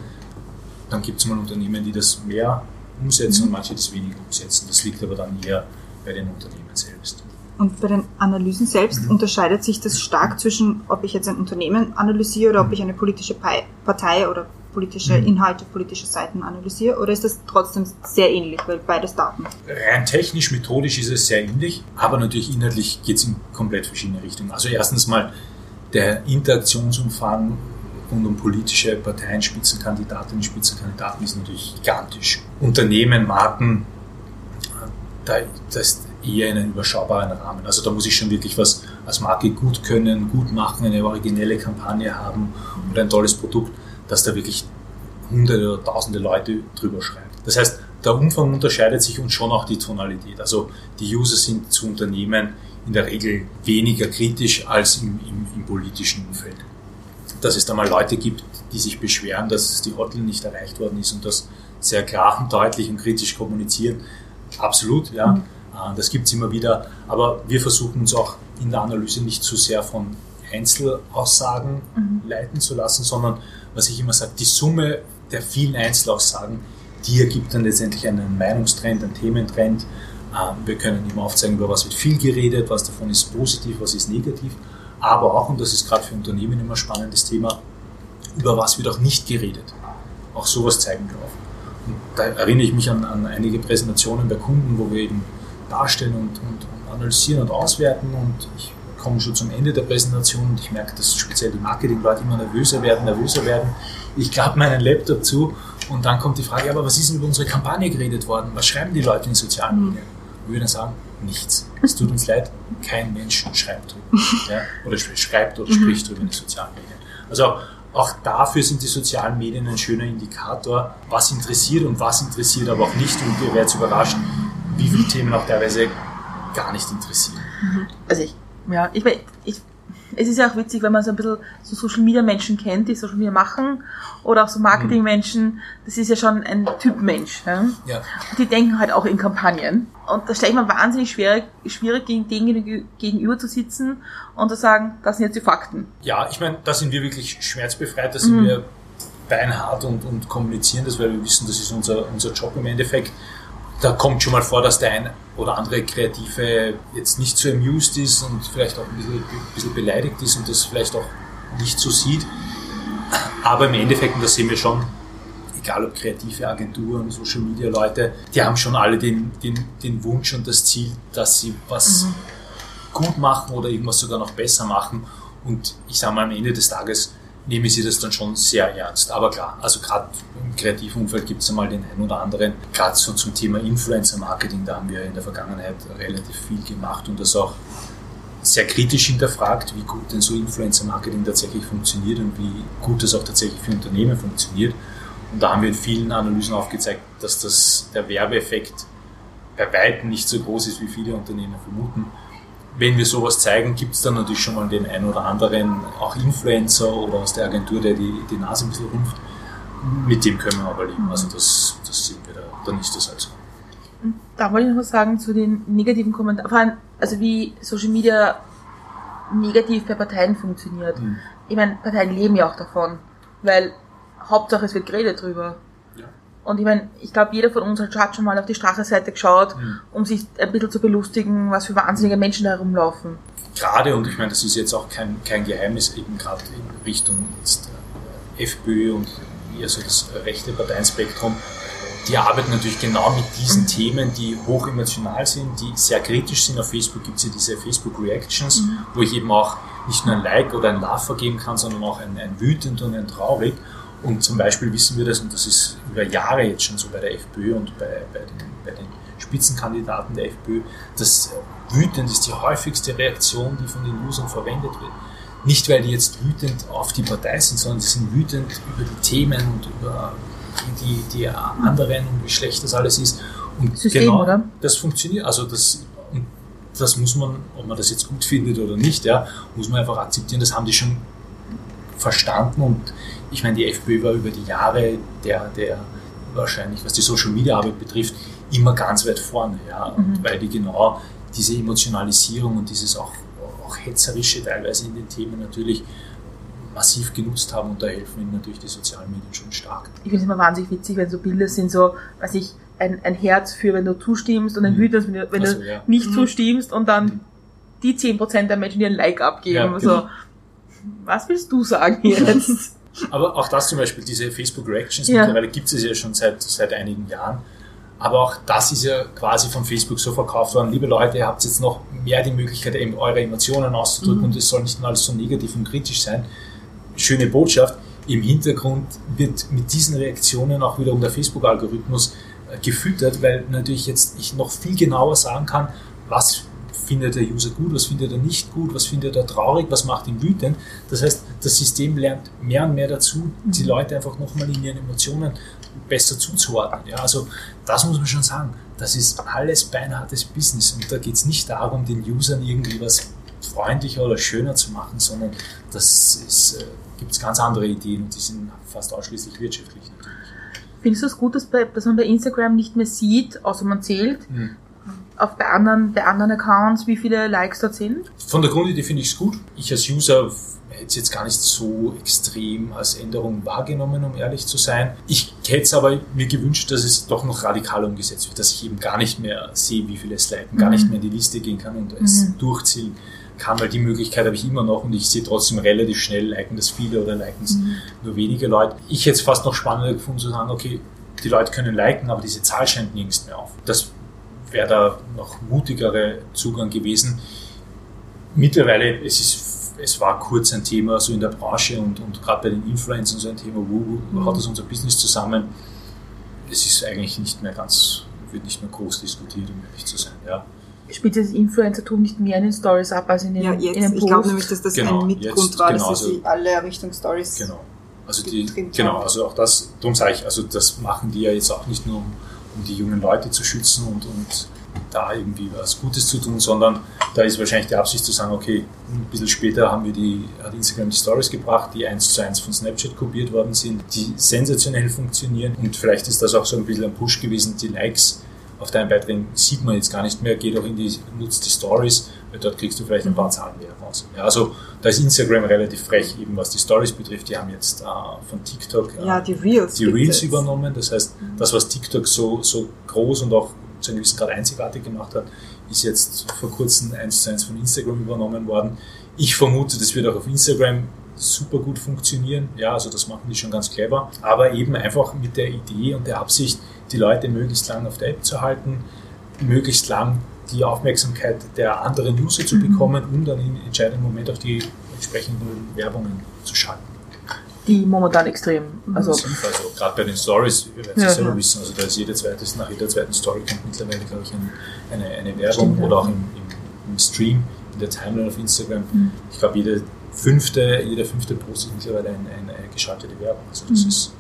Dann gibt es mal Unternehmen, die das mehr umsetzen und manche das weniger umsetzen. Das liegt aber dann eher bei den Unternehmen selbst. Und bei den Analysen selbst Mhm. unterscheidet sich das stark zwischen, ob ich jetzt ein Unternehmen analysiere oder ob ich eine politische Partei oder politische Mhm. Inhalte, politische Seiten analysiere? Oder ist das trotzdem sehr ähnlich, weil beides Daten? Rein technisch, methodisch ist es sehr ähnlich, aber natürlich inhaltlich geht es in komplett verschiedene Richtungen. Also erstens mal der Interaktionsumfang rund um politische Parteien, Spitzenkandidatinnen, Spitzenkandidaten ist natürlich gigantisch. Unternehmen, Marken, da, das ist eher in einem überschaubaren Rahmen. Also da muss ich schon wirklich was als Marke gut können, gut machen, eine originelle Kampagne haben oder ein tolles Produkt, dass da wirklich hunderte oder tausende Leute drüber schreiben. Das heißt, der Umfang unterscheidet sich und schon auch die Tonalität. Also die User sind zu Unternehmen in der Regel weniger kritisch als im, im, im politischen Umfeld. Dass es da mal Leute gibt, die sich beschweren, dass die Hotline nicht erreicht worden ist und das sehr klar und deutlich und kritisch kommunizieren. Absolut, ja. Mhm. Äh, Das gibt es immer wieder. Aber wir versuchen uns auch in der Analyse nicht zu sehr von Einzelaussagen leiten zu lassen, sondern was ich immer sage, die Summe der vielen Einzelaussagen, die ergibt dann letztendlich einen Meinungstrend, einen Thementrend. Ähm, Wir können immer aufzeigen, über was wird viel geredet, was davon ist positiv, was ist negativ. Aber auch, und das ist gerade für Unternehmen immer ein spannendes Thema, über was wird auch nicht geredet. Auch sowas zeigen wir auf. Und da erinnere ich mich an, an einige Präsentationen bei Kunden, wo wir eben darstellen und, und, analysieren und auswerten. Und ich komme schon zum Ende der Präsentation und ich merke, dass speziell die Marketing-Leute immer nervöser werden, nervöser werden. Ich klappe meinen Laptop zu und dann kommt die Frage, aber was ist denn über unsere Kampagne geredet worden? Was schreiben die Leute in sozialen Medien? Und wir dann sagen, nichts. Es tut uns leid, kein Mensch schreibt drüber. Ja? Oder sch- schreibt oder spricht drüber in den sozialen Medien. Also auch dafür sind die sozialen Medien ein schöner Indikator, was interessiert und was interessiert aber auch nicht. Und ihr werdet überrascht, wie viele Themen auch teilweise gar nicht interessieren. Also ich, ja, ich, ich, es ist ja auch witzig, wenn man so ein bisschen so Social Media Menschen kennt, die Social Media machen, oder auch so Marketing Menschen, das ist ja schon ein Typ Mensch. Ja? Ja. Und die denken halt auch in Kampagnen. Und da stelle ich mir wahnsinnig schwierig, schwierig gegen denen gegenüber zu sitzen und zu sagen, das sind jetzt die Fakten. Ja, ich meine, da sind wir wirklich schmerzbefreit, da sind wir beinhart und, und kommunizieren das, weil wir wissen, das ist unser, unser Job im Endeffekt. Da kommt schon mal vor, dass der ein oder andere Kreative jetzt nicht so amused ist und vielleicht auch ein bisschen, ein bisschen beleidigt ist und das vielleicht auch nicht so sieht. Aber im Endeffekt, und das sehen wir schon, egal ob kreative Agenturen, Social Media Leute, die haben schon alle den, den, den Wunsch und das Ziel, dass sie was gut machen oder irgendwas sogar noch besser machen. Und ich sage mal, am Ende des Tages nehmen sie das dann schon sehr ernst. Aber klar, also gerade im kreativen Umfeld gibt es einmal den einen oder anderen, gerade so zum Thema Influencer-Marketing, da haben wir in der Vergangenheit relativ viel gemacht und das auch sehr kritisch hinterfragt, wie gut denn so Influencer-Marketing tatsächlich funktioniert und wie gut das auch tatsächlich für Unternehmen funktioniert. Und da haben wir in vielen Analysen aufgezeigt, dass das, der Werbeeffekt bei weitem nicht so groß ist, wie viele Unternehmen vermuten. Wenn wir sowas zeigen, gibt es dann natürlich schon mal den einen oder anderen, auch Influencer oder aus der Agentur, der die, die Nase ein bisschen rumpft. Mit dem können wir aber leben. Also das, das sehen wir da. Dann ist das halt so. Da wollte ich noch was sagen zu den negativen Kommentaren. Vor allem, also wie Social Media negativ bei Parteien funktioniert. Mhm. Ich meine, Parteien leben ja auch davon, weil Hauptsache es wird geredet drüber. Und ich meine, ich glaube, jeder von uns hat schon mal auf die Straßenseite geschaut, Mhm. um sich ein bisschen zu belustigen, was für wahnsinnige Menschen da herumlaufen. gerade, und ich meine, das ist jetzt auch kein, kein Geheimnis, eben gerade in Richtung jetzt, äh, FPÖ und eher so das rechte Parteienspektrum, die arbeiten natürlich genau mit diesen Themen, die hoch emotional sind, die sehr kritisch sind. Auf Facebook gibt es ja diese Facebook Reactions, wo ich eben auch nicht nur ein Like oder ein Love vergeben kann, sondern auch ein, ein wütend und ein traurig. Und zum Beispiel wissen wir das, und das ist über Jahre jetzt schon so bei der FPÖ und bei, bei, den, bei den Spitzenkandidaten der FPÖ, dass wütend ist die häufigste Reaktion, die von den Usern verwendet wird. Nicht, weil die jetzt wütend auf die Partei sind, sondern sie sind wütend über die Themen und über die, die anderen und wie schlecht das alles ist. Und System, genau oder? das funktioniert. Also das, das muss man, ob man das jetzt gut findet oder nicht, ja, muss man einfach akzeptieren, das haben die schon verstanden und ich meine, die FPÖ war über die Jahre der, der wahrscheinlich, was die Social Media Arbeit betrifft, immer ganz weit vorne, ja, und weil die genau diese Emotionalisierung und dieses auch, auch hetzerische teilweise in den Themen natürlich massiv genutzt haben und da helfen ihnen natürlich die sozialen Medien schon stark. Ich finde es immer wahnsinnig witzig, wenn so Bilder sind, so, weiß ich, ein, ein Herz für, wenn du zustimmst und ein Mhm. wütendes, wenn du, wenn Ach so, du ja. nicht zustimmst und dann die 10% der Menschen, die ein Like abgeben. Ja, so, genau. was willst du sagen jetzt? Aber auch das zum Beispiel, diese Facebook Reactions, Ja. mittlerweile gibt es ja schon seit, seit einigen Jahren. Aber auch das ist ja quasi von Facebook so verkauft worden. Liebe Leute, ihr habt jetzt noch mehr die Möglichkeit, eben eure Emotionen auszudrücken Mhm. und es soll nicht nur alles so negativ und kritisch sein. Schöne Botschaft. Im Hintergrund wird mit diesen Reaktionen auch wiederum der Facebook-Algorithmus äh, gefüttert, weil natürlich jetzt ich noch viel genauer sagen kann, was findet der User gut, was findet er nicht gut, was findet er traurig, was macht ihn wütend. Das heißt, das System lernt mehr und mehr dazu, die Leute einfach nochmal in ihren Emotionen besser zuzuordnen. Ja, also das muss man schon sagen. Das ist alles beinhartes Business und da geht es nicht darum, den Usern irgendwie was freundlicher oder schöner zu machen, sondern das ist, äh, gibt es ganz andere Ideen und die sind fast ausschließlich wirtschaftlich natürlich. Findest du es gut, dass, bei, dass man bei Instagram nicht mehr sieht, außer man zählt, auf bei anderen, bei anderen Accounts, wie viele Likes dort sind? Von der Grundidee finde ich es gut. Ich als User hätte es jetzt gar nicht so extrem als Änderung wahrgenommen, um ehrlich zu sein. Ich hätte es aber mir gewünscht, dass es doch noch radikal umgesetzt wird, dass ich eben gar nicht mehr sehe, wie viele es liken, gar nicht mehr in die Liste gehen kann und es durchziehen kann, weil die Möglichkeit habe ich immer noch und ich sehe trotzdem relativ schnell, liken das viele oder liken es nur wenige Leute. Ich hätte es fast noch spannender gefunden zu sagen, okay, die Leute können liken, aber diese Zahl scheint nirgends mehr auf. Das wäre da noch mutigere Zugang gewesen. Mittlerweile, es ist, es war kurz ein Thema so in der Branche und, und gerade bei den Influencern so ein Thema, wo, wo hat das unser Business zusammen? Es ist eigentlich nicht mehr ganz, wird nicht mehr groß diskutiert, um ehrlich zu sein, ja. Spielt das Influencertum nicht mehr in den Stories ab als in den, Ja, in den jetzt. Posts? Ich glaube nämlich, dass das Genau, ein Mitgrund jetzt war, dass genauso. sie alle Richtung Stories. Genau. Also die, genau, also auch das, darum sage ich, also das machen die ja jetzt auch nicht nur, um, um die jungen Leute zu schützen und, und da irgendwie was Gutes zu tun, sondern da ist wahrscheinlich die Absicht zu sagen, okay, ein bisschen später haben wir die, hat Instagram die Stories gebracht, die eins zu eins von Snapchat kopiert worden sind, die sensationell funktionieren und vielleicht ist das auch so ein bisschen ein Push gewesen, die Likes auf deinen Beiträgen sieht man jetzt gar nicht mehr, geht auch in die, nutzt die Stories, dort kriegst du vielleicht ein paar Zahlen mehr raus. Ja, also da ist Instagram relativ frech, eben was die Stories betrifft. Die haben jetzt äh, von TikTok äh, Ja, die Reels. die Reels übernommen. Das heißt, das, was TikTok so, so groß und auch zu einem gewissen Grad einzigartig gemacht hat, ist jetzt vor kurzem eins zu eins von Instagram übernommen worden. Ich vermute, das wird auch auf Instagram super gut funktionieren. Ja, also das machen die schon ganz clever. Aber eben einfach mit der Idee und der Absicht, die Leute möglichst lang auf der App zu halten, möglichst lang die Aufmerksamkeit der anderen User zu bekommen, um dann im entscheidenden Moment auch die entsprechenden Werbungen zu schalten. die momentan extrem, also Massiv. Also gerade bei den Stories, wir werden es Ja, ja selber ja. wissen, also da ist jede zweite, nach jeder zweiten Story kommt mittlerweile, glaube ich, ein, eine, eine Werbung Stimmt, ja. oder auch im, im, im Stream, in der Timeline auf Instagram. Mhm. Ich glaube, jede fünfte, jeder fünfte Post ist mittlerweile eine, eine geschaltete Werbung. Also das Mhm. ist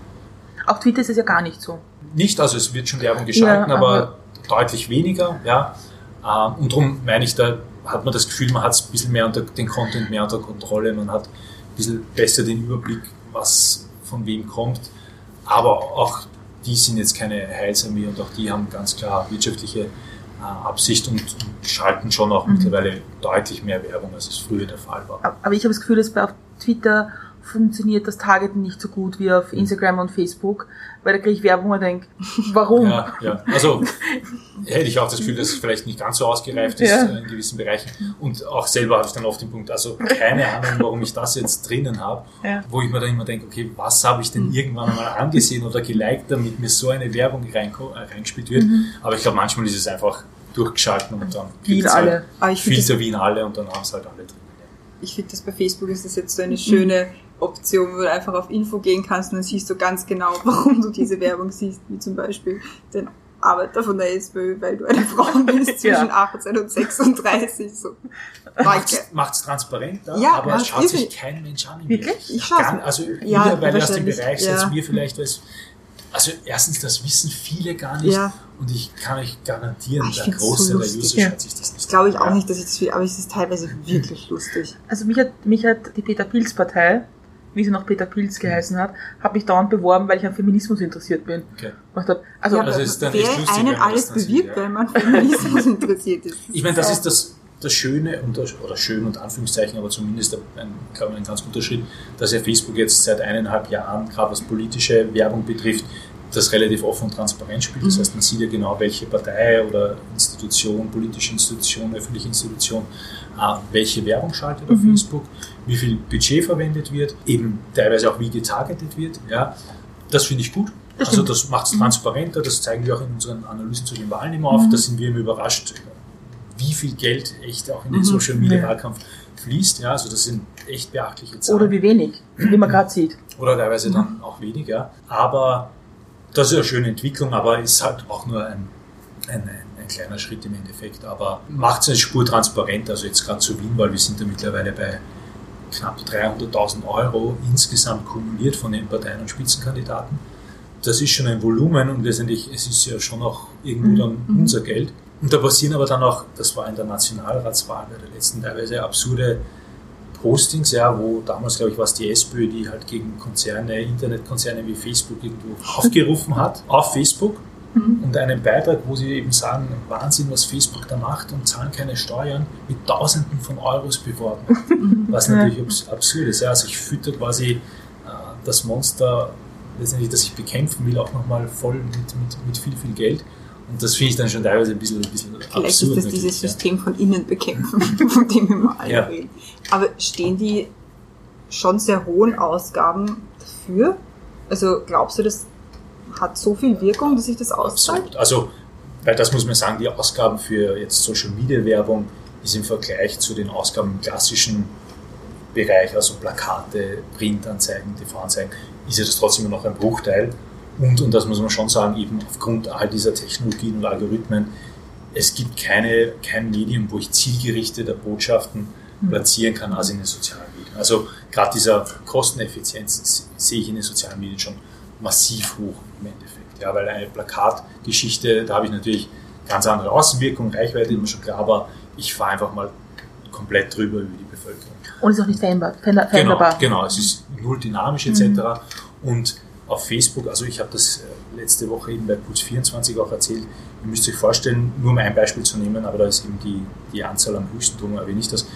auf Twitter ist es ja gar nicht so. nicht, also es wird schon Werbung geschalten, Ja, aber, aber- deutlich weniger, ja. Ähm, Und darum meine ich, da hat man das Gefühl, man hat es ein bisschen mehr unter den Content mehr unter Kontrolle, man hat ein bisschen besser den Überblick, was von wem kommt. Aber auch die sind jetzt keine Heilsarmee und auch die haben ganz klar wirtschaftliche äh, Absicht und, und schalten schon auch Mhm. mittlerweile deutlich mehr Werbung, als es früher der Fall war. Aber ich habe das Gefühl, dass bei auf Twitter funktioniert das Targeten nicht so gut wie auf Instagram und Facebook, weil da kriege ich Werbung und denke, warum? Ja, ja. Also hätte ich auch das Gefühl, dass es vielleicht nicht ganz so ausgereift ist Ja. äh, in gewissen Bereichen. Und auch selber habe ich dann oft den Punkt, also keine Ahnung, warum ich das jetzt drinnen habe, Ja. wo ich mir dann immer denke, okay, was habe ich denn irgendwann einmal angesehen oder geliked, damit mir so eine Werbung äh, reingespielt wird. Aber ich glaube, manchmal ist es einfach durchgeschalten und dann Wie in gibt's alle. Halt ich finde Filter wie in alle und dann haben es halt alle drin. ich finde das bei Facebook ist das jetzt so eine schöne Option, wo du einfach auf Info gehen kannst und dann siehst du ganz genau, warum du diese Werbung siehst, wie zum Beispiel den Arbeiter von der SPÖ, weil du eine Frau bist zwischen 18 und 36. So. Danke. Macht es transparenter, Ja, aber macht's es schaut sich kein Mensch an. Wirklich? Ich mir- Also Ja, mittlerweile aus dem Bereich, ja. jetzt mir vielleicht, weil es also erstens, das wissen viele gar nicht Ja. und ich kann euch garantieren, Ah, ich der find's so der. User Ja. schaut sich das nicht Das glaube ich auch Ja. nicht, dass ich das will, aber es ist teilweise wirklich lustig. Also mich hat, mich hat die Peter Pilz Partei, wie sie noch Peter Pilz geheißen hat, hat mich dauernd beworben, weil ich an Feminismus interessiert bin. Okay. Ich hab, also, Ja, Also ist dann wer lustig, wenn einen alles bewirbt, ja. weil man Feminismus interessiert ist. Ich meine, das ist das, das Schöne, und das, oder schön und Anführungszeichen, aber zumindest ein, glaube ich, ein ganz guter Schritt, dass ja Facebook jetzt seit eineinhalb Jahren, gerade was politische Werbung betrifft, das relativ offen und transparent spielt. Das heißt, man sieht ja genau, welche Partei oder Institution, politische Institution, öffentliche Institution, welche Werbung schaltet auf Facebook, wie viel Budget verwendet wird, eben teilweise auch wie getargetet wird. Ja. Das finde ich gut. Das also das macht es transparenter, das zeigen wir auch in unseren Analysen zu den Wahlen immer auf. Da sind wir immer überrascht, wie viel Geld echt auch in den Social Media. Wahlkampf fließt. Ja, also das sind echt beachtliche Zahlen. oder wie wenig, wie man gerade sieht. Oder teilweise dann auch weniger. Aber das ist eine schöne Entwicklung, aber ist halt auch nur ein, ein, ein, ein kleiner Schritt im Endeffekt. Aber macht es eine Spur transparent. Also jetzt gerade zu Wien, weil wir sind da mittlerweile bei knapp 300.000 Euro insgesamt kumuliert von den Parteien und Spitzenkandidaten. Das ist schon ein Volumen und letztendlich, es ist ja schon auch irgendwo dann unser Geld. Und da passieren aber dann auch, das war in der Nationalratswahl bei der letzten teilweise absurde Postings, ja, wo damals, glaube ich, war es die SPÖ, die halt gegen Konzerne, Internetkonzerne wie Facebook irgendwo aufgerufen hat, auf Facebook. Und einen Beitrag, wo sie eben sagen, Wahnsinn, was Facebook da macht und zahlen keine Steuern, mit Tausenden von Euros beworben. Was natürlich abs absurd ist. Ja. Also ich fütter quasi äh, das Monster, letztendlich, das ich bekämpfen will, auch nochmal voll mit, mit, mit viel, viel Geld. Und das finde ich dann schon teilweise ein bisschen, ein bisschen Vielleicht absurd. ist das dieses ja. System von innen bekämpfen, von dem wir mal alle Ja. reden. Aber stehen die schon sehr hohen Ausgaben dafür? Also glaubst du, das hat so viel Wirkung, dass sich das auszahlt? Also, weil das muss man sagen, die Ausgaben für jetzt Social Media Werbung ist im Vergleich zu den Ausgaben im klassischen Bereich, also Plakate, Printanzeigen, TV-Anzeigen, ist ja das trotzdem immer noch ein Bruchteil. Und, und das muss man schon sagen, eben aufgrund all dieser Technologien und Algorithmen, es gibt keine, kein Medium, wo ich zielgerichtete Botschaften platzieren kann als in den sozialen Medien. Also gerade dieser Kosteneffizienz sehe ich in den sozialen Medien schon massiv hoch im Endeffekt. Ja, weil eine Plakatgeschichte, da habe ich natürlich ganz andere Außenwirkung, Reichweite immer schon klar, aber ich fahre einfach mal komplett drüber über die Bevölkerung. Und ist auch nicht veränderbar. veränder- Genau, genau, es ist null dynamisch etc. Und auf Facebook, also ich habe das äh, letzte Woche eben bei Puls 24 auch erzählt, ihr müsst euch vorstellen, nur um ein Beispiel zu nehmen, aber da ist eben die, die Anzahl am höchsten, darum erwähne ich das.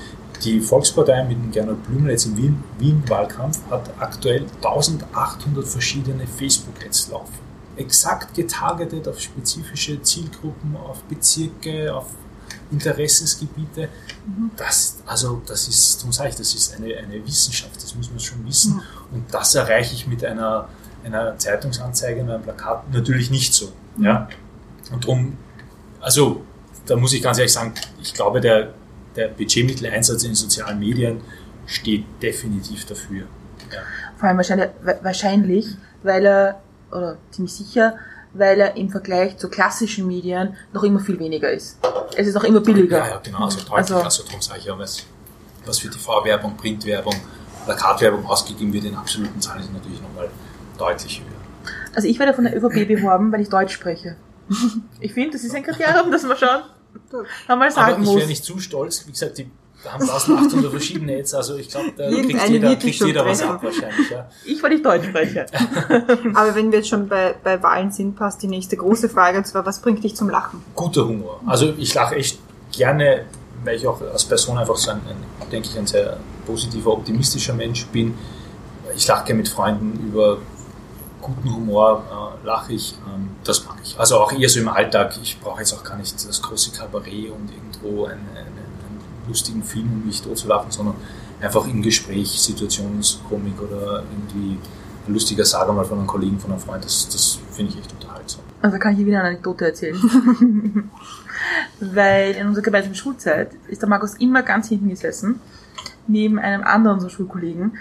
Die Volkspartei mit dem Gernot Blümel jetzt im Wien- Wien-Wahlkampf hat aktuell 1800 verschiedene Facebook-Ads laufen. Exakt getargetet auf spezifische Zielgruppen, auf Bezirke, auf Interessensgebiete. Das, also, das ist, darum sage ich, das ist eine, eine Wissenschaft, das muss man schon wissen. Und das erreiche ich mit einer, einer Zeitungsanzeige einem Plakat natürlich nicht so. Ja? Und darum, also, da muss ich ganz ehrlich sagen, ich glaube, der, der Budgetmitteleinsatz in den sozialen Medien steht definitiv dafür. Ja. Vor allem wahrscheinlich, wahrscheinlich, weil er, oder ziemlich sicher, weil er im Vergleich zu klassischen Medien noch immer viel weniger ist. Es ist auch immer billiger. Ja, ja, genau, also deutlich. Also- Also, darum sage ich ja, was, was für TV-Werbung, Printwerbung, Plakatwerbung ausgegeben wird in absoluten Zahlen, ist natürlich nochmal deutlich höher. Also ich werde von der ÖVP beworben, weil ich Deutsch spreche. Ich finde, das ist ein Kriterium, das man schon einmal Aber sagen ich muss. wäre nicht zu stolz, wie gesagt, die haben 1800 verschiedene Ads, also ich glaube, da kriegt jeder, kriegt jeder was ab wahrscheinlich. Ja. Ich, weil ich Deutsch spreche. Aber wenn wir jetzt schon bei, bei Wahlen sind, passt die nächste große Frage, und zwar, was bringt dich zum Lachen? Guter Humor. Also ich lache echt gerne, weil ich auch als Person einfach so ein, ein denke ich, ein sehr positiver, optimistischer Mensch bin. Ich lache gerne mit Freunden über guten Humor, äh, lache ich. Ähm, das mag ich. Also auch eher so im Alltag. Ich brauche jetzt auch gar nicht das große Kabarett und irgendwo einen, einen, einen lustigen Film, um mich totzulachen, sondern einfach im Gespräch, Situationskomik oder irgendwie ein lustiger Sager mal von einem Kollegen, von einem Freund. Das, das finde ich echt unterhaltsam. Also kann ich hier wieder eine Anekdote erzählen. Weil in unserer gemeinsamen Schulzeit ist der Markus immer ganz hinten gesessen, neben einem anderen unserer Schulkollegen,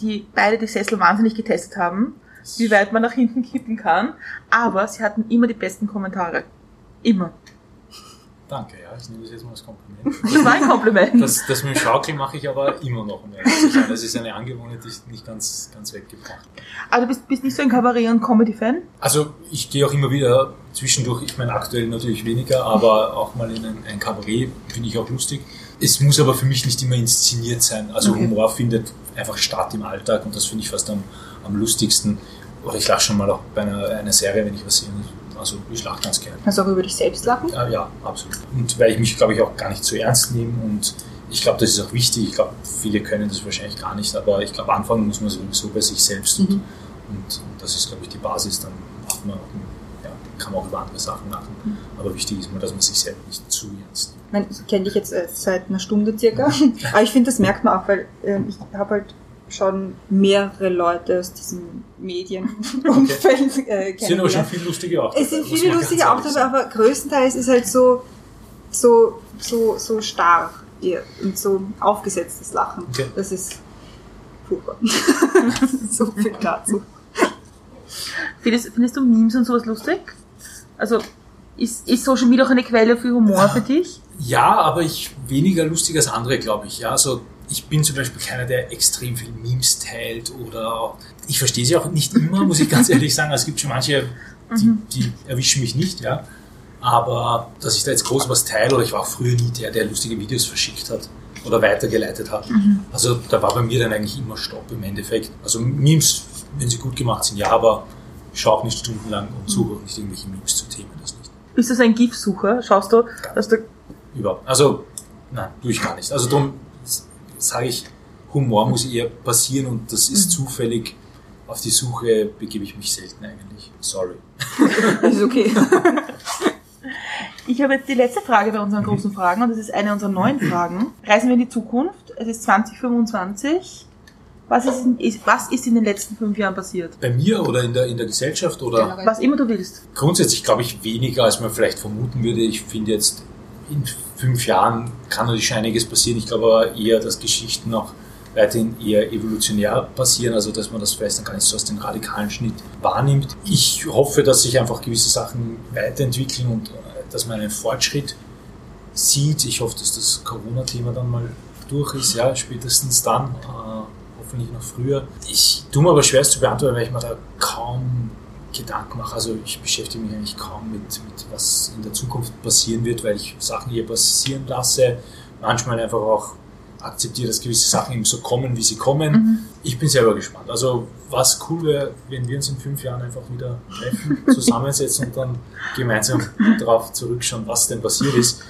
die beide die Sessel wahnsinnig getestet haben, wie weit man nach hinten kippen kann. Aber sie hatten immer die besten Kommentare. Immer. Danke, ja, ich nehme das jetzt mal als Kompliment. Das war ein Kompliment. Das, das mit dem Schaukeln mache ich aber immer noch, um sein. Das ist eine Angewohnheit, die ich nicht ganz, ganz weggebracht. Aber du bist, bist nicht so ein Kabarett- und Comedy-Fan? Also ich gehe auch immer wieder zwischendurch, ich meine aktuell natürlich weniger, aber auch mal in ein, ein Kabarett finde ich auch lustig. Es muss aber für mich nicht immer inszeniert sein. Also Okay. Humor findet einfach statt im Alltag und das finde ich fast am, am lustigsten. Oder ich lache schon mal auch bei einer, einer Serie, wenn ich was sehe. Also ich lache ganz gerne. Du auch über dich selbst lachen? Ja, ja, absolut. Und weil ich mich, glaube ich, auch gar nicht zu ernst nehme und ich glaube, das ist auch wichtig. Ich glaube, viele können das wahrscheinlich gar nicht, aber ich glaube, anfangen muss man sowieso bei sich selbst und, Mhm. und, und das ist, glaube ich, die Basis. Dann macht man, auch, ja, kann man auch über andere Sachen lachen. Aber wichtig ist mal, dass man sich selbst nicht zu ernst nimmt. Ich, meine, ich kenne dich jetzt äh, seit einer Stunde circa, aber ich finde, das merkt man auch, weil ähm, ich habe halt schon mehrere Leute aus diesem Medienumfeld äh, Es sind aber schon viele lustige auch. Es sind viele lustige auch dabei, aber größtenteils ist halt so, so, so, so starr ihr- und so aufgesetztes Lachen. Okay. Das ist furchtbar. so viel dazu. Findest, findest du Memes und sowas lustig? Also, ist, ist Social Media auch eine Quelle für Humor für dich? Ja, aber ich weniger lustig als andere, glaube ich. Ja, also ich bin zum Beispiel keiner, der extrem viel Memes teilt oder ich verstehe sie auch nicht immer, muss ich ganz ehrlich sagen. Also es gibt schon manche, die, die erwischen mich nicht, ja. Aber dass ich da jetzt groß was teile, oder ich war auch früher nie der, der lustige Videos verschickt hat oder weitergeleitet hat. Also da war bei mir dann eigentlich immer Stopp im Endeffekt. Also Memes, wenn sie gut gemacht sind, ja, aber ich schaue auch nicht stundenlang und suche auch nicht irgendwelche Memes zu Themen, das nicht. Bist du ein GIF-Sucher? Schaust du, dass du Überhaupt. Also, nein, tue ich gar nicht. Also darum sage ich, Humor muss eher passieren und das ist zufällig. Auf die Suche begebe ich mich selten eigentlich. Sorry. Das ist okay. Ich habe jetzt die letzte Frage bei unseren großen Fragen und das ist eine unserer neuen Fragen. Reisen wir in die Zukunft. Es ist 2025. Was ist, in, ist, was ist in den letzten fünf Jahren passiert? Bei mir oder in der, in der Gesellschaft oder Was immer du willst. grundsätzlich glaube ich weniger, als man vielleicht vermuten würde. Ich finde jetzt, in fünf Jahren kann natürlich schon einiges passieren. Ich glaube aber eher, dass Geschichten noch weiterhin eher evolutionär passieren, also dass man das vielleicht dann gar nicht so aus dem radikalen Schnitt wahrnimmt. Ich hoffe, dass sich einfach gewisse Sachen weiterentwickeln und äh, dass man einen Fortschritt sieht. Ich hoffe, dass das Corona-Thema dann mal durch ist, ja, spätestens dann, äh, hoffentlich noch früher. Ich tue mir aber schwer zu beantworten, weil ich mir da kaum Gedanken mache. Also ich beschäftige mich eigentlich kaum mit, mit was in der Zukunft passieren wird, weil ich Sachen hier passieren lasse. Manchmal einfach auch akzeptiere, dass gewisse Sachen eben so kommen, wie sie kommen. Ich bin selber gespannt. Also was cool wäre, wenn wir uns in fünf Jahren einfach wieder treffen, zusammensetzen und dann gemeinsam darauf zurückschauen, was denn passiert ist.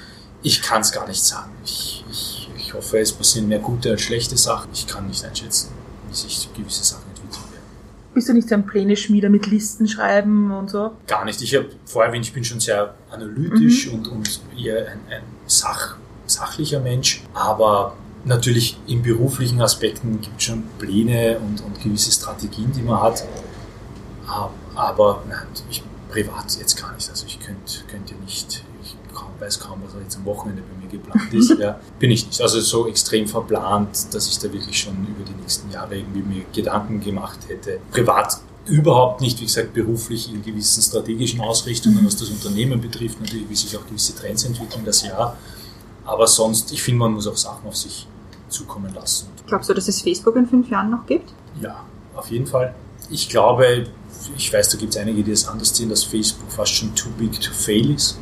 Ich kann es gar nicht sagen. Ich, ich, ich hoffe, es passieren mehr gute als schlechte Sachen. Ich kann nicht einschätzen, wie sich gewisse Sachen. Bist du nicht so ein Pläne-Schmieder mit Listen schreiben und so? Gar nicht. Ich habe vorher erwähnt, ich bin schon sehr analytisch und, und eher ein, ein Sach, sachlicher Mensch. Aber natürlich in beruflichen Aspekten gibt es schon Pläne und, und gewisse Strategien, die man hat. Aber- nein, ich privat jetzt gar nicht. Also ich könnte könnte nicht, weiß kaum, was jetzt am Wochenende bei mir geplant ist. ja, bin ich nicht. Also so extrem verplant, dass ich da wirklich schon über die nächsten Jahre irgendwie mir Gedanken gemacht hätte. Privat überhaupt nicht, wie gesagt, beruflich in gewissen strategischen Ausrichtungen, was das Unternehmen betrifft, natürlich, wie sich auch gewisse Trends entwickeln, das Jahr. Aber sonst, ich finde, man muss auch Sachen auf sich zukommen lassen. Glaubst du, dass es Facebook in fünf Jahren noch gibt? Ja, auf jeden Fall. Ich glaube, ich weiß, da gibt es einige, die es anders sehen, dass Facebook fast schon too big to fail ist,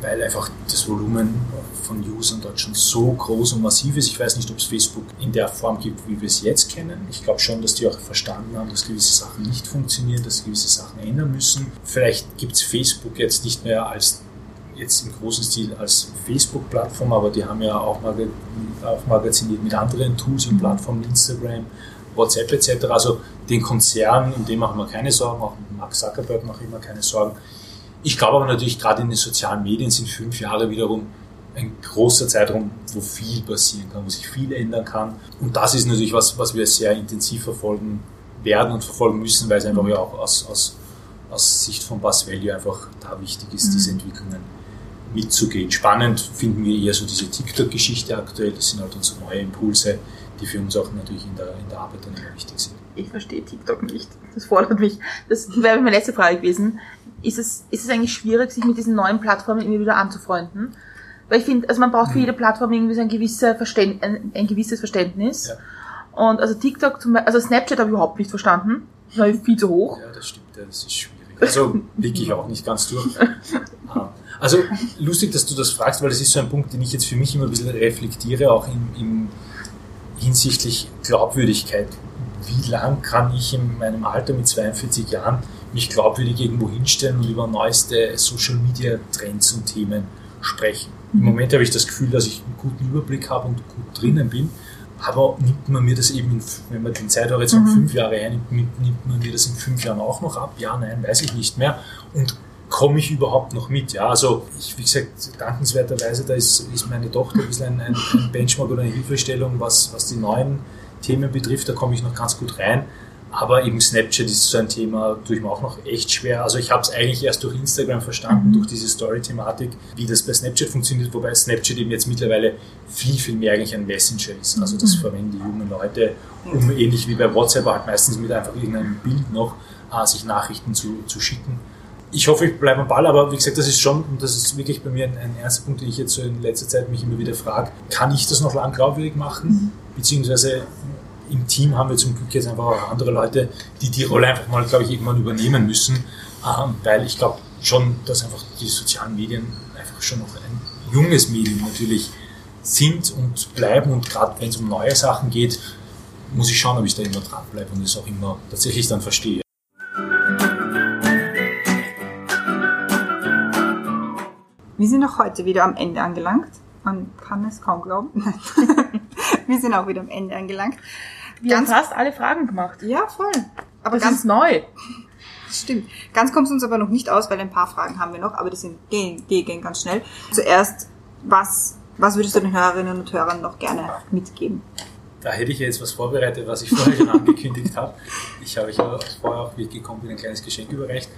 weil einfach das Volumen von Usern dort schon so groß und massiv ist. Ich weiß nicht, ob es Facebook in der Form gibt, wie wir es jetzt kennen. Ich glaube schon, dass die auch verstanden haben, dass gewisse Sachen nicht funktionieren, dass gewisse Sachen ändern müssen. Vielleicht gibt es Facebook jetzt nicht mehr als jetzt im großen Stil als Facebook-Plattform, aber die haben ja auch, mag auch magaziniert mit anderen Tools und Plattformen, Instagram, WhatsApp etc. Also den Konzern, um den machen wir keine Sorgen, auch Mark Zuckerberg mache ich mir keine Sorgen. Ich glaube aber natürlich, gerade in den sozialen Medien sind fünf Jahre wiederum ein großer Zeitraum, wo viel passieren kann, wo sich viel ändern kann. Und das ist natürlich was, was wir sehr intensiv verfolgen werden und verfolgen müssen, weil es einfach ja auch aus, aus, aus Sicht von Bass Value einfach da wichtig ist, mhm. diese Entwicklungen mitzugehen. Spannend finden wir eher so diese TikTok-Geschichte aktuell. Das sind halt unsere neue Impulse, die für uns auch natürlich in der, in der Arbeit dann immer wichtig sind. Ich verstehe TikTok nicht. Das fordert mich. Das wäre meine letzte Frage gewesen. Ist es, ist es eigentlich schwierig, sich mit diesen neuen Plattformen immer wieder anzufreunden? Weil ich finde, also man braucht für mhm. jede Plattform irgendwie so ein, gewisser Verständ, ein, ein gewisses Verständnis. Ja. Und also TikTok zum Beispiel, also Snapchat habe ich überhaupt nicht verstanden. Das war viel zu hoch. Ja, das stimmt, das ist schwierig. Also blicke ich auch nicht ganz durch. Ah. Also lustig, dass du das fragst, weil das ist so ein Punkt, den ich jetzt für mich immer ein bisschen reflektiere, auch im, im hinsichtlich Glaubwürdigkeit. Wie lang kann ich in meinem Alter mit 42 Jahren mich glaubwürdig irgendwo hinstellen und über neueste Social Media Trends und Themen sprechen? Im Moment habe ich das Gefühl, dass ich einen guten Überblick habe und gut drinnen bin. Aber nimmt man mir das eben, in, wenn man den Zeithorizont mhm. fünf Jahre hernimmt, nimmt man mir das in fünf Jahren auch noch ab? Ja, nein, weiß ich nicht mehr. Und komme ich überhaupt noch mit? Ja, also ich, wie gesagt, dankenswerterweise, da ist, ist meine Tochter ein bisschen ein, ein Benchmark oder eine Hilfestellung, was, was die neuen Themen betrifft, da komme ich noch ganz gut rein. Aber eben Snapchat ist so ein Thema, tue ich mir auch noch echt schwer. Also ich habe es eigentlich erst durch Instagram verstanden, mhm. durch diese Story-Thematik, wie das bei Snapchat funktioniert, wobei Snapchat eben jetzt mittlerweile viel, viel mehr eigentlich ein Messenger ist. Also das mhm. verwenden die jungen Leute, um ähnlich wie bei WhatsApp halt meistens mit einfach irgendeinem Bild noch äh, sich Nachrichten zu, zu schicken ich hoffe, ich bleibe am Ball, aber wie gesagt, das ist schon, und das ist wirklich bei mir ein, ein erster Punkt, den ich jetzt so in letzter Zeit mich immer wieder frage, kann ich das noch lang glaubwürdig machen? Mhm. Beziehungsweise im Team haben wir zum Glück jetzt einfach auch andere Leute, die die Rolle einfach mal, glaube ich, irgendwann übernehmen müssen, ähm, weil ich glaube schon, dass einfach die sozialen Medien einfach schon noch ein junges Medium natürlich sind und bleiben und gerade wenn es um neue Sachen geht, muss ich schauen, ob ich da immer dranbleibe und es auch immer tatsächlich dann verstehe. Wir sind auch heute wieder am Ende angelangt. Man kann es kaum glauben. wir sind auch wieder am Ende angelangt. Wir ganz, haben fast alle Fragen gemacht. Ja, voll. Aber das ganz ist neu. Das stimmt. Ganz kommt es uns aber noch nicht aus, weil ein paar Fragen haben wir noch, aber die sind gehen, gehen ganz schnell. Zuerst, was, was würdest du den Hörerinnen und Hörern noch gerne mitgeben? da hätte ich jetzt was vorbereitet, was ich vorher schon angekündigt habe. Ich habe euch ja vorher auch, wie ich gekommen bin, ein kleines Geschenk überreicht.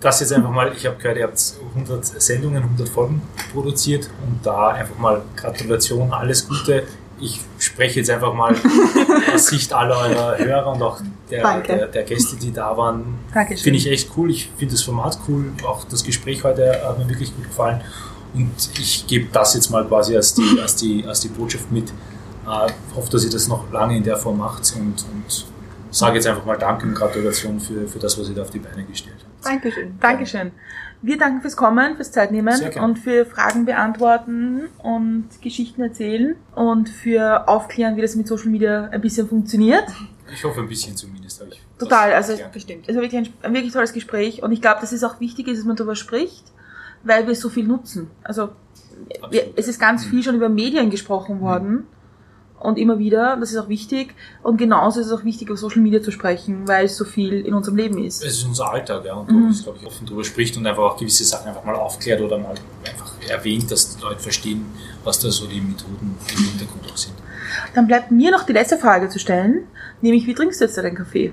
Das jetzt einfach mal, ich habe gehört, ihr habt 100 Sendungen, 100 Folgen produziert und da einfach mal Gratulation, alles Gute. Ich spreche jetzt einfach mal aus Sicht aller eurer Hörer und auch der, der, der Gäste, die da waren. Finde ich echt cool. Ich finde das Format cool. Auch das Gespräch heute hat mir wirklich gut gefallen. Und ich gebe das jetzt mal quasi als die, als die, als die Botschaft mit äh, hoffe, dass ihr das noch lange in der Form macht und, und sage jetzt einfach mal Danke und Gratulation für, für das, was ihr da auf die Beine gestellt habt. Dankeschön. Dankeschön. Wir danken fürs Kommen, fürs Zeitnehmen und für Fragen beantworten und Geschichten erzählen und für aufklären, wie das mit Social Media ein bisschen funktioniert. Ich hoffe ein bisschen zumindest. Ich Total, also bestimmt. Also wirklich ein, ein wirklich tolles Gespräch und ich glaube, dass es auch wichtig ist, dass man darüber spricht, weil wir so viel nutzen. Also wir, es ist ganz viel schon über Medien gesprochen worden. Mhm und immer wieder, das ist auch wichtig. Und genauso ist es auch wichtig, auf Social Media zu sprechen, weil es so viel in unserem Leben ist. Es ist unser Alltag, ja, und mhm. glaube ich, offen darüber spricht und einfach auch gewisse Sachen einfach mal aufklärt oder mal einfach erwähnt, dass die Leute verstehen, was da so die Methoden im Hintergrund auch sind. Dann bleibt mir noch die letzte Frage zu stellen, nämlich wie trinkst du jetzt deinen Kaffee?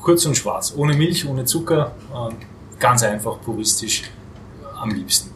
Kurz und schwarz, ohne Milch, ohne Zucker, äh, ganz einfach puristisch am liebsten.